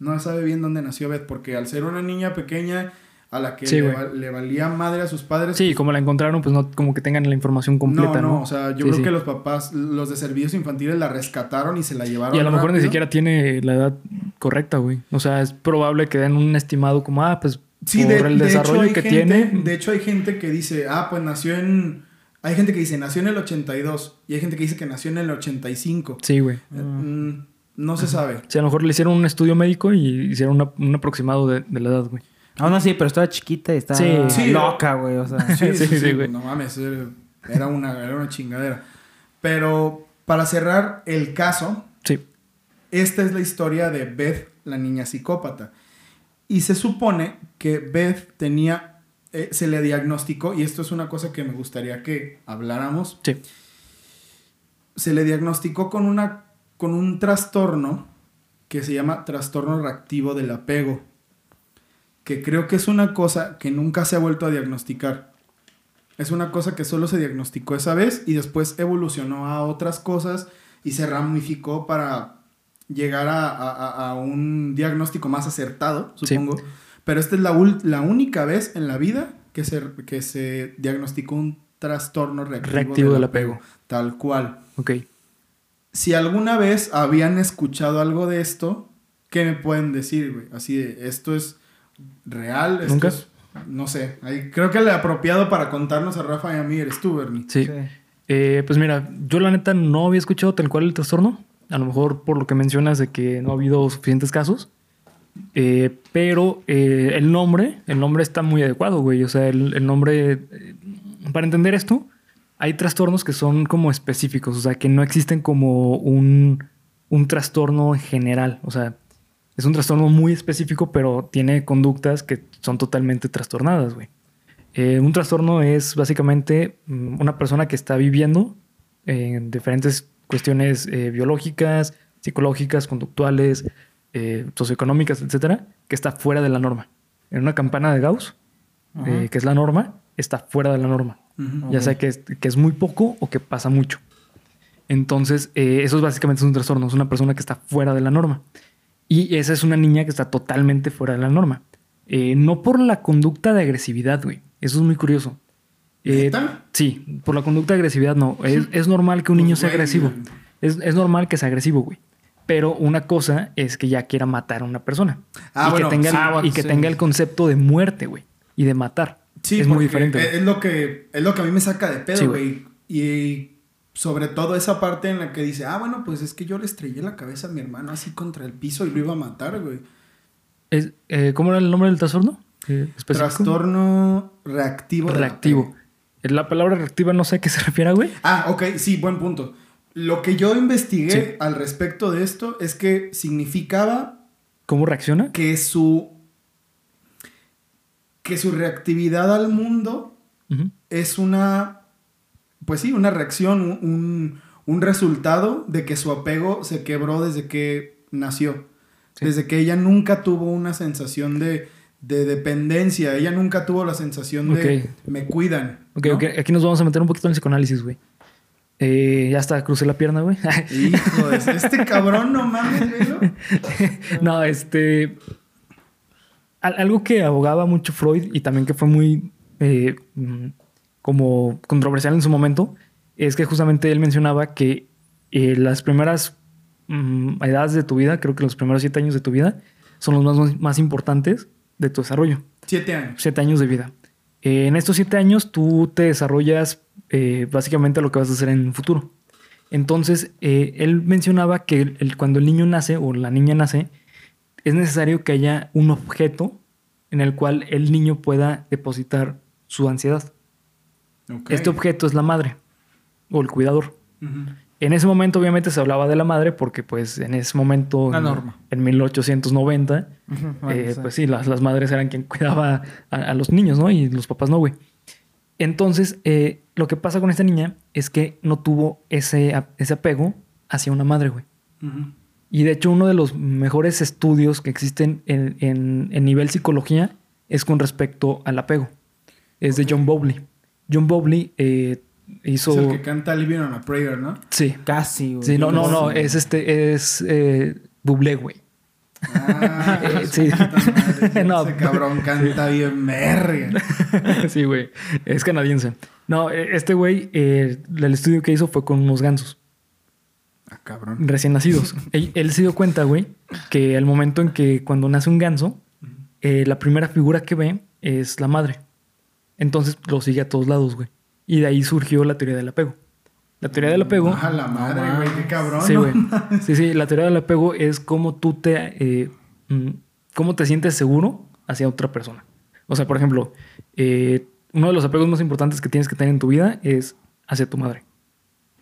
S3: No sabe bien dónde nació Beth, porque al ser una niña pequeña a la que
S1: Sí,
S3: le,
S1: güey.
S3: va- le valía madre a sus padres,
S1: Sí, como la encontraron, pues no como que tengan la información completa, ¿no?
S3: no, no, o sea, yo
S1: Sí,
S3: creo
S1: sí.
S3: que los papás, los de servicios infantiles la rescataron y se la llevaron.
S1: Y a lo mejor ni siquiera tiene la edad correcta, güey. O sea, es probable que den un estimado como, ah, pues por
S3: de,
S1: el
S3: de
S1: desarrollo que
S3: gente,
S1: tiene.
S3: De hecho, hay gente que dice, ah, pues nació en. Hay gente que dice, nació en el 82. Y hay gente que dice que nació en el 85.
S1: Sí, güey.
S3: Eh, mm, no se sabe.
S1: Sí, a lo mejor le hicieron un estudio médico y hicieron una- un aproximado de, de la edad, güey.
S4: Aún así, pero estaba chiquita y estaba
S1: Sí.
S3: Sí.
S4: loca, güey. O sea.
S3: Sí, sí,
S1: Sí,
S3: sí,
S1: sí, güey.
S3: No mames, era- era una, era una chingadera. Pero para cerrar el caso,
S1: Sí.
S3: Esta es la historia de Beth, la niña psicópata. Y se supone que Beth tenía, eh, se le diagnosticó, y esto es una cosa que me gustaría que habláramos,
S1: Sí.
S3: se le diagnosticó con, una, con un trastorno que se llama trastorno reactivo del apego, que creo que es una cosa que nunca se ha vuelto a diagnosticar. Es una cosa que solo se diagnosticó esa vez y después evolucionó a otras cosas y se ramificó para llegar a, a- un diagnóstico más acertado,
S1: Sí.
S3: supongo. Pero esta es la, la única vez en la vida que se, que se diagnosticó un trastorno reactivo,
S1: Reactivo del apego.
S3: Tal cual.
S1: Ok.
S3: Si alguna vez habían escuchado algo de esto, ¿qué me pueden decir, güey? Así de, esto es real,
S1: ¿Nunca?
S3: es- no sé. Ahí, creo que el apropiado para contarnos a Rafa y a mí eres tú, Bernie.
S1: Sí. Eh, pues mira, yo la neta no había escuchado tal cual el trastorno. A lo mejor por lo que mencionas de que no ha habido suficientes casos. Eh, pero eh, el nombre, el nombre está muy adecuado, güey. O sea, el, el nombre, eh, para entender esto, hay trastornos que son como específicos, o sea, que no existen como un, un trastorno en general. O sea, es un trastorno muy específico, pero tiene conductas que son totalmente trastornadas, güey. Eh, un trastorno es básicamente mm, una persona que está viviendo en diferentes cuestiones eh, biológicas, psicológicas, conductuales, eh, socioeconómicas, etcétera, que está fuera de la norma. En una campana de Gauss, eh, que es la norma, está fuera de la norma. Ya sea que es, que es muy poco o que pasa mucho. Entonces, eh, eso es básicamente un trastorno. Es una persona que está fuera de la norma. Y esa es una niña que está totalmente fuera de la norma. Eh, no por la conducta de agresividad, güey. Eso es muy curioso. Eh, sí, por la conducta de agresividad no. Es, es normal que un niño
S3: Pues,
S1: sea agresivo. Es, es normal que sea agresivo, güey. Pero una cosa es que ya quiera matar a una persona.
S3: Ah,
S1: y
S3: bueno,
S1: que, tenga, el-
S4: ah, bueno,
S1: y que
S4: sí.
S1: tenga el concepto de muerte, güey. Y de matar.
S3: Sí,
S1: es muy diferente.
S3: Es lo que, es lo que a mí me saca de pedo,
S1: güey.
S3: güey. y sobre todo esa parte en la que dice, ah, bueno, pues es que yo le estrellé la cabeza a mi hermano así contra el piso y lo iba a matar, güey.
S1: Es- eh, ¿Cómo era el nombre del trastorno?
S3: Trastorno reactivo.
S1: reactivo. La palabra reactiva no sé a qué se refiere, güey.
S3: Ah, ok, sí, buen punto. Lo que yo investigué
S1: Sí.
S3: al respecto de esto es que significaba
S1: ¿Cómo reacciona?
S3: que su que su reactividad al mundo es una, pues sí, una reacción, un, un- resultado de que su apego se quebró desde que nació.
S1: Sí.
S3: Desde que ella nunca tuvo una sensación de, de dependencia, ella nunca tuvo la sensación de me cuidan.
S1: Ok,
S3: ¿no?
S1: ok. Aquí nos vamos a meter un poquito en el psicoanálisis, güey. Eh, ya hasta crucé la pierna, güey.
S3: Hijo de este cabrón, no mames, velo.
S1: no, este. al- Algo que abogaba mucho Freud y también que fue muy eh, como controversial en su momento es que justamente él mencionaba que eh, las primeras mm, edades de tu vida, creo que los primeros siete años de tu vida, son los más, más importantes de tu desarrollo.
S3: Siete años.
S1: Siete años de vida. Eh, en estos siete años tú te desarrollas eh, básicamente lo que vas a hacer en el futuro. Entonces, eh, él mencionaba que el- el- cuando el niño nace o la niña nace, es necesario que haya un objeto en el cual el niño pueda depositar su ansiedad. Este objeto es la madre o el cuidador. En ese momento obviamente se hablaba de la madre porque pues en ese momento,
S4: La
S1: en-
S4: norma.
S1: en 1890,
S4: Bueno,
S1: eh,
S4: sí.
S1: pues sí, las, las madres eran quien cuidaba a, a los niños, ¿no? Y los papás no, güey. Entonces, eh, lo que pasa con esta niña es que no tuvo ese, ese apego hacia una madre, güey. Y de hecho, uno de los mejores estudios que existen en, en- en nivel psicología es con respecto al apego. Es de John Bowley. John Bowley eh, hizo...
S3: Es el que canta Living on a Prayer, ¿no?
S1: Sí.
S4: Casi, güey.
S1: Sí, no, no, no,
S3: Sí.
S1: es este, es eh, Bublé, güey.
S3: Ah,
S1: Eh, sí.
S3: madre,
S1: No.
S3: Ese cabrón canta bien verga.
S1: sí, güey. Es canadiense. No, eh, este güey, eh, el estudio que hizo fue con unos gansos
S3: Ah, cabrón.
S1: recién nacidos. él, él se dio cuenta, güey, que al momento en que cuando nace un ganso, eh, la primera figura que ve es la madre. Entonces lo sigue a todos lados, güey. Y de ahí surgió la teoría del apego. La teoría del apego.
S3: Ah, la madre,
S4: No
S3: güey, qué cabrón.
S1: Sí,
S3: ¿no?
S1: güey. Sí, sí, la teoría del apego es cómo tú te, eh, mm, cómo te sientes seguro hacia otra persona. O sea, por ejemplo, eh, uno de los apegos más importantes que tienes que tener en tu vida es hacia tu madre.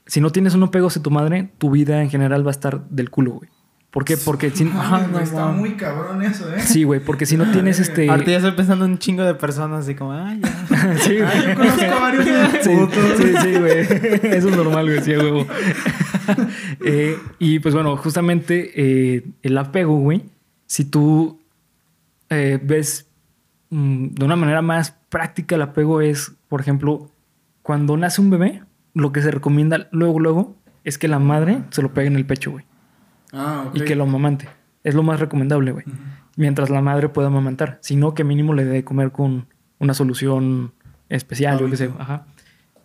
S1: Si no tienes un apego hacia tu madre, tu vida en general va a estar del culo, güey. ¿Por qué? Porque si,
S3: Ay,
S1: Ajá,
S3: güey,
S1: no,
S3: está
S1: no.
S3: muy cabrón eso, ¿eh?
S1: Sí, güey, porque si no tienes este...
S4: Ahorita ya estoy pensando en un chingo de personas así como, ay, ya.
S1: sí, güey.
S3: Ah, yo conozco a varios de
S1: Sí, sí, sí, güey. Eso es normal, güey, sí, huevo. Eh, y pues bueno, justamente eh, el apego, güey, si tú eh, ves mm, de una manera más práctica el apego es, por ejemplo, cuando nace un bebé, lo que se recomienda luego, luego, es que la madre se lo pegue en el pecho, güey,
S3: Ah,
S1: y que lo amamante. Es lo más recomendable, güey. Mientras la madre pueda amamantar. Si no, que mínimo le dé de comer con una solución especial, yo qué sé. Ajá.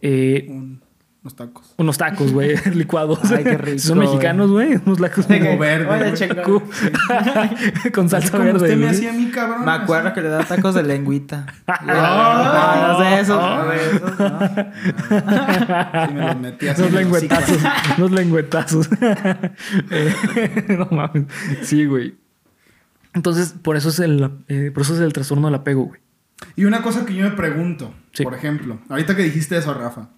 S1: Eh,
S3: Un- unos tacos.
S1: unos tacos, güey, licuados.
S4: Ay, qué rico,
S1: Son mexicanos, güey. Unos tacos
S3: Como verde,
S4: chingón.
S1: con salsa
S3: Como
S1: verde.
S3: usted me
S1: güey.
S3: hacía a mi cabrón.
S4: Me acuerdo
S3: así.
S4: que le da tacos de lengüita.
S3: Ah,
S4: no, no de esos, no de esos, ¿no?
S3: Sí, me los metí así
S1: Unos lengüetazos. unos lengüetazos. No mames. Sí, güey. Entonces, por eso es el, eh, por eso es el trastorno del apego, güey.
S3: Y una cosa que yo me pregunto,
S1: Sí.
S3: por ejemplo, ahorita que dijiste eso, Rafa,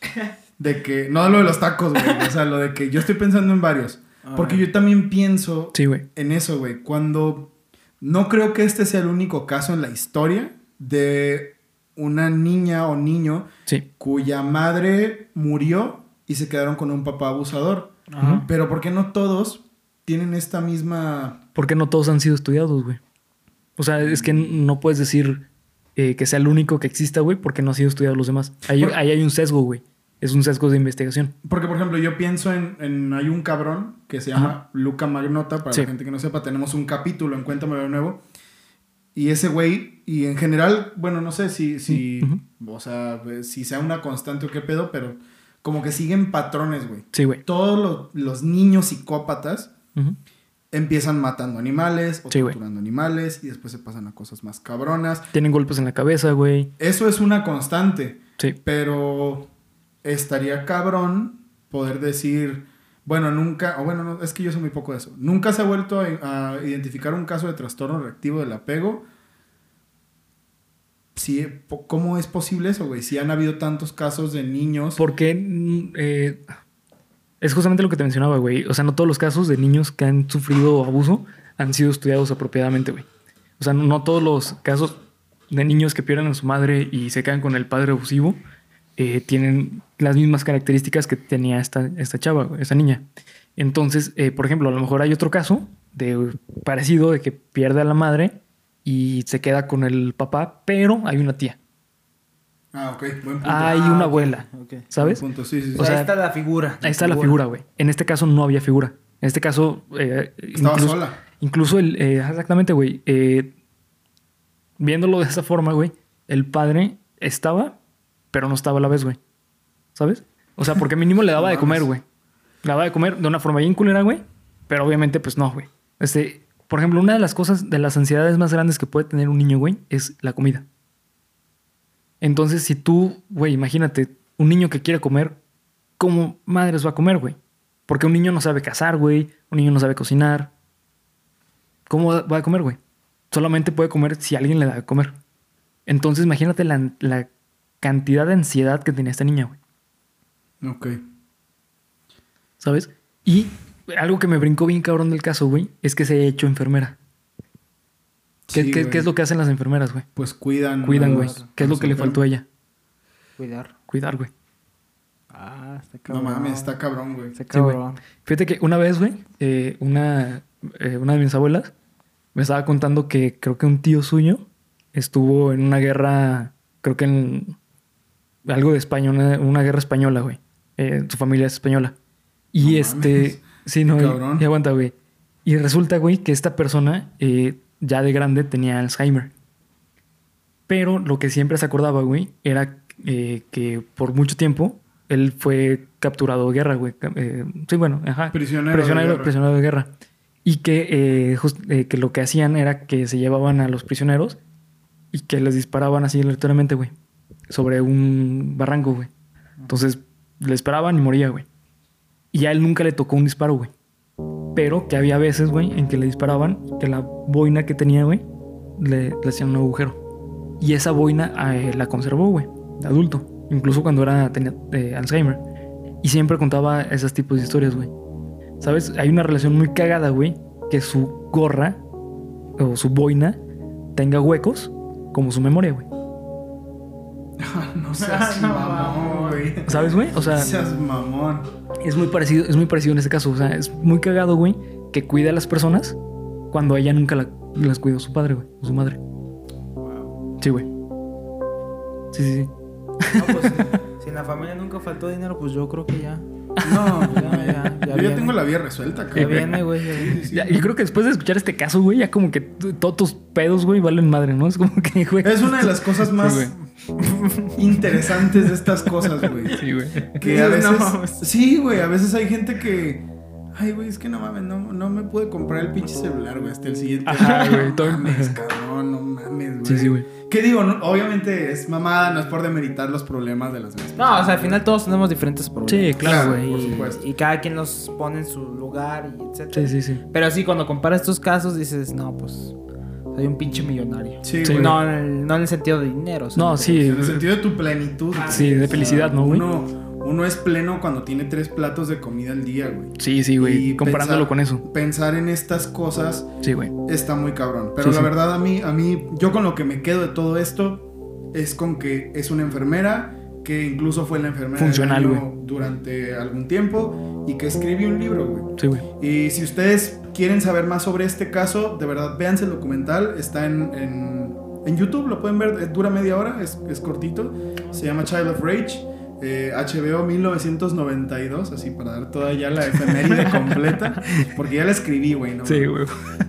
S3: de que, no lo de los tacos, güey, o sea, lo de que yo estoy pensando en varios, porque yo también pienso
S1: Sí, güey.
S3: en eso, güey, cuando no creo que este sea el único caso en la historia de una niña o niño
S1: Sí.
S3: cuya madre murió y se quedaron con un papá abusador.
S4: Ajá.
S3: Pero ¿por qué no todos tienen esta misma...
S1: Porque no todos han sido estudiados, güey. O sea, es que no puedes decir eh, que sea el único que exista, güey, porque no han sido estudiados los demás. Ahí, hay un sesgo, güey. Es un sesgo de investigación.
S3: Porque, por ejemplo, yo pienso en, en- Hay un cabrón que se llama
S1: Ajá.
S3: Luca Magnota. Para
S1: Sí.
S3: la gente que no sepa, tenemos un capítulo en Cuéntame de nuevo. Y ese güey, y en general, bueno, no sé si, si,
S1: Ujú.
S3: o sea, si sea una constante o qué pedo, pero como que siguen patrones, güey.
S1: Sí, güey.
S3: Todos los, los niños psicópatas
S1: Ujú.
S3: Empiezan matando animales o
S1: Sí,
S3: torturando animales y después se pasan a cosas más cabronas.
S1: Tienen golpes en la cabeza, güey.
S3: Eso es una constante.
S1: Sí.
S3: Pero estaría cabrón poder decir, bueno, nunca, o bueno, no, es que yo sé muy poco de eso. Nunca se ha vuelto a, a identificar un caso de trastorno reactivo del apego. Sí, ¿Cómo es posible eso, güey? Si han habido tantos casos de niños.
S1: Porque mm, eh, es justamente lo que te mencionaba, güey. O sea, no todos los casos de niños que han sufrido abuso han sido estudiados apropiadamente, güey. O sea, no todos los casos de niños que pierden a su madre y se quedan con el padre abusivo eh, tienen las mismas características que tenía esta, esta chava, esta niña. Entonces, eh, por ejemplo, a lo mejor hay otro caso de parecido de que pierde a la madre y se queda con el papá, pero hay una tía,
S3: Ah, ok, buen punto.
S1: hay
S4: Ah,
S1: una
S4: ok,
S1: abuela. ¿sabes?
S3: Buen punto, sí, sí, sí.
S4: O sea, ahí está la figura.
S1: Ahí está la figura, güey. En este caso no había figura. En este caso. eh,
S3: Estaba
S1: incluso,
S3: sola.
S1: Incluso el. eh, exactamente, güey. eh, viéndolo de esa forma, güey. El padre estaba, pero no estaba a la vez, güey. ¿Sabes? O sea, porque mínimo le daba de comer, güey. Le daba de comer de una forma bien culera, güey. Pero obviamente, pues no, güey. Este, por ejemplo, una de las cosas, de las ansiedades más grandes que puede tener un niño, güey, es la comida. Entonces, si tú, güey, imagínate, un niño que quiere comer, ¿cómo madres va a comer, güey? Porque un niño no sabe cazar, güey. Un niño no sabe cocinar. ¿Cómo va a comer, güey? Solamente puede comer si alguien le da de comer. Entonces, imagínate la, la cantidad de ansiedad que tenía esta niña, güey.
S3: Ok.
S1: ¿Sabes? Y algo que me brincó bien cabrón del caso, güey, es que se ha hecho enfermera. ¿Qué,
S3: Sí,
S1: qué- qué es lo que hacen las enfermeras, güey?
S3: Pues cuidan.
S1: Cuidan, güey. ¿Qué es lo que le faltó a ella?
S4: Cuidar.
S1: Cuidar, güey.
S4: Ah, está
S3: No
S4: cabrón.
S3: mames, está cabrón, güey.
S4: Está
S1: Sí,
S4: cabrón.
S1: Fíjate que una vez, güey, eh, una, eh, una de mis abuelas me estaba contando que creo que un tío suyo estuvo en una guerra, creo que en algo de España, una, una guerra española, güey. Eh, su familia es española. Y
S3: No
S1: este,
S3: mames.
S1: sí, no, y-
S3: Cabrón.
S1: y aguanta, güey. Y resulta, güey, que esta persona eh, ya de grande tenía Alzheimer. Pero lo que siempre se acordaba, güey, era eh, que por mucho tiempo él fue capturado de guerra, güey. Eh, sí, bueno, ajá.
S3: Prisionero de
S1: prisionero,
S3: guerra.
S1: prisionero de guerra. Y que, eh, just- eh, que lo que hacían era que se llevaban a los prisioneros y que les disparaban así aleatoriamente, güey. Sobre un barranco, güey. Entonces le esperaban y moría, güey. Y a él nunca le tocó un disparo, güey. Pero que había veces, güey, en que le disparaban, que la boina que tenía, güey, le, le hacían un agujero. Y esa boina eh, la conservó, güey, de adulto. Incluso cuando era, tenía eh, Alzheimer. Y siempre contaba esos tipos de historias, güey. ¿Sabes? Hay una relación muy cagada, güey, que su gorra o su boina tenga huecos como su memoria, güey.
S3: no seas mamón, güey.
S1: ¿Sabes, güey? O sea,
S3: No seas mamón.
S1: Es muy parecido, es muy parecido en este caso. O sea, es muy cagado, güey, que cuida a las personas cuando ella nunca la- las cuidó su padre, güey, o su madre. Sí, güey. Sí, sí, sí.
S4: No, pues, si en la familia nunca faltó dinero, pues yo creo que ya.
S3: No,
S4: Ya, ya, ya
S3: Yo ya tengo la vía resuelta,
S4: Ya
S3: cabrón.
S4: viene, güey. ya viene.
S1: Ya, yo creo que después de escuchar este caso, güey, ya como que todos tus pedos, güey, valen madre, ¿no? Es como que, güey.
S3: Es una de las cosas más
S1: Sí,
S3: interesantes de estas cosas, güey.
S1: Sí, güey.
S3: Que a
S4: No
S3: veces.
S4: mames.
S3: sí, güey. A veces hay gente que. Ay, güey, es que no mames, no, no me pude comprar el pinche celular, güey, hasta el siguiente.
S1: Ajá, güey,
S3: No mames, cabrón, no mames, güey.
S1: Sí, sí, güey.
S3: ¿Qué digo? No, obviamente es mamada, no es por demeritar los problemas de las demás.
S4: No, o sea, al final todos tenemos diferentes problemas.
S1: Sí, claro,
S3: Claro,
S1: güey.
S3: por
S4: Y,
S3: supuesto.
S4: y cada quien los pone en su lugar y etcétera.
S1: Sí, sí, sí.
S4: Pero sí, cuando comparas estos casos dices, no, pues soy un pinche millonario.
S3: Sí,
S1: Sí,
S3: güey.
S4: no, en el, no en el sentido de dinero.
S1: No, sí.
S3: En el sentido de tu plenitud.
S1: Sí, de felicidad, ¿no, güey?
S3: Uno, uno es pleno cuando tiene tres platos de comida al día, güey.
S1: Sí, sí, güey.
S3: Y
S1: Comparándolo
S3: pensar-
S1: con eso.
S3: Pensar en estas cosas
S1: Sí, güey.
S3: está muy cabrón. Pero
S1: Sí,
S3: la
S1: sí.
S3: verdad a mí, a mí, yo con lo que me quedo de todo esto es con que es una enfermera que incluso fue la enfermera del
S1: Funcional,
S3: año durante algún tiempo y que escribió un libro, güey.
S1: Sí, güey.
S3: Y si ustedes quieren saber más sobre este caso, de verdad, véanse el documental. Está en, en, en YouTube, lo pueden ver, eh, dura media hora, es, es cortito. Se llama Child of Rage. eh, HBO 1992, así para dar toda ya la efeméride completa, porque ya la escribí, güey. ¿no?
S1: Sí, güey.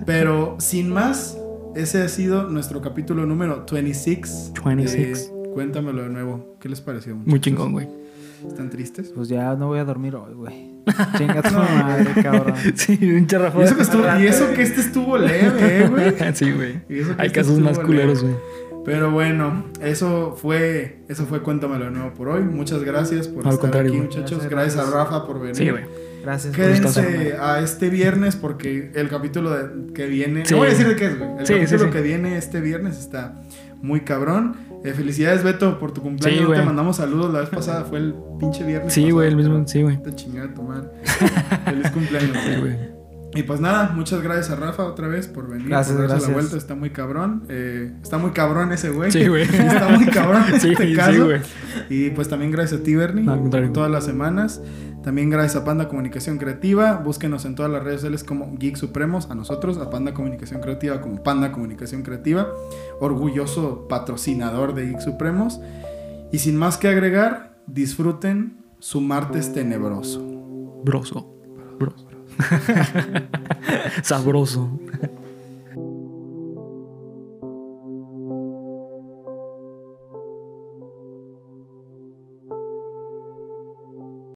S3: Pero sin más, ese ha sido nuestro capítulo número 26.
S1: 26.
S3: Eh, cuéntamelo de nuevo. ¿Qué les pareció?
S1: Muy
S3: muchachos?
S1: chingón, güey.
S3: ¿Están tristes?
S4: Pues ya no voy a dormir hoy, güey. Chinga tu madre, cabrón.
S1: Sí, un charrafón.
S3: Y eso, que estuvo- y eso que este estuvo leve, eh, güey.
S1: Sí, güey. Hay
S3: este
S1: casos más culeros, güey.
S3: Pero bueno, eso fue, eso fue Cuéntamelo de nuevo por hoy. Muchas gracias por
S1: Al
S3: estar
S1: contrario,
S3: aquí,
S1: güey.
S3: muchachos.
S4: Gracias,
S3: Gracias,
S4: gracias.
S3: a Rafa por venir.
S1: Sí, güey.
S4: Gracias.
S3: Quédense a este viernes porque el capítulo de- que viene.
S1: Sí.
S3: No voy a decir de qué es, güey. El
S1: Sí, sí,
S3: capítulo
S1: sí.
S3: que viene este viernes está muy cabrón. Eh, felicidades, Beto, por tu cumpleaños.
S1: Sí,
S3: No te mandamos saludos la vez pasada. Fue el pinche viernes.
S1: Sí, güey, el mismo. Sí, güey.
S3: Te chingada tu madre. Feliz cumpleaños.
S1: Sí, güey.
S3: Y pues nada, muchas gracias a Rafa otra vez por venir.
S4: Gracias,
S3: por darse
S4: gracias.
S3: la vuelta. Está muy cabrón. Eh, está muy cabrón ese güey.
S1: Sí, güey.
S3: está muy cabrón en
S1: Sí,
S3: este
S1: sí, güey.
S3: Y pues también gracias a ti, Bernie,
S1: No, contrario.
S3: todas las semanas. También gracias a Panda Comunicación Creativa. Búsquenos en todas las redes sociales como Geek Supremos. A nosotros, a Panda Comunicación Creativa como Panda Comunicación Creativa. Orgulloso patrocinador de Geek Supremos. Y sin más que agregar, disfruten su martes tenebroso.
S1: Broso. Broso. Sabroso.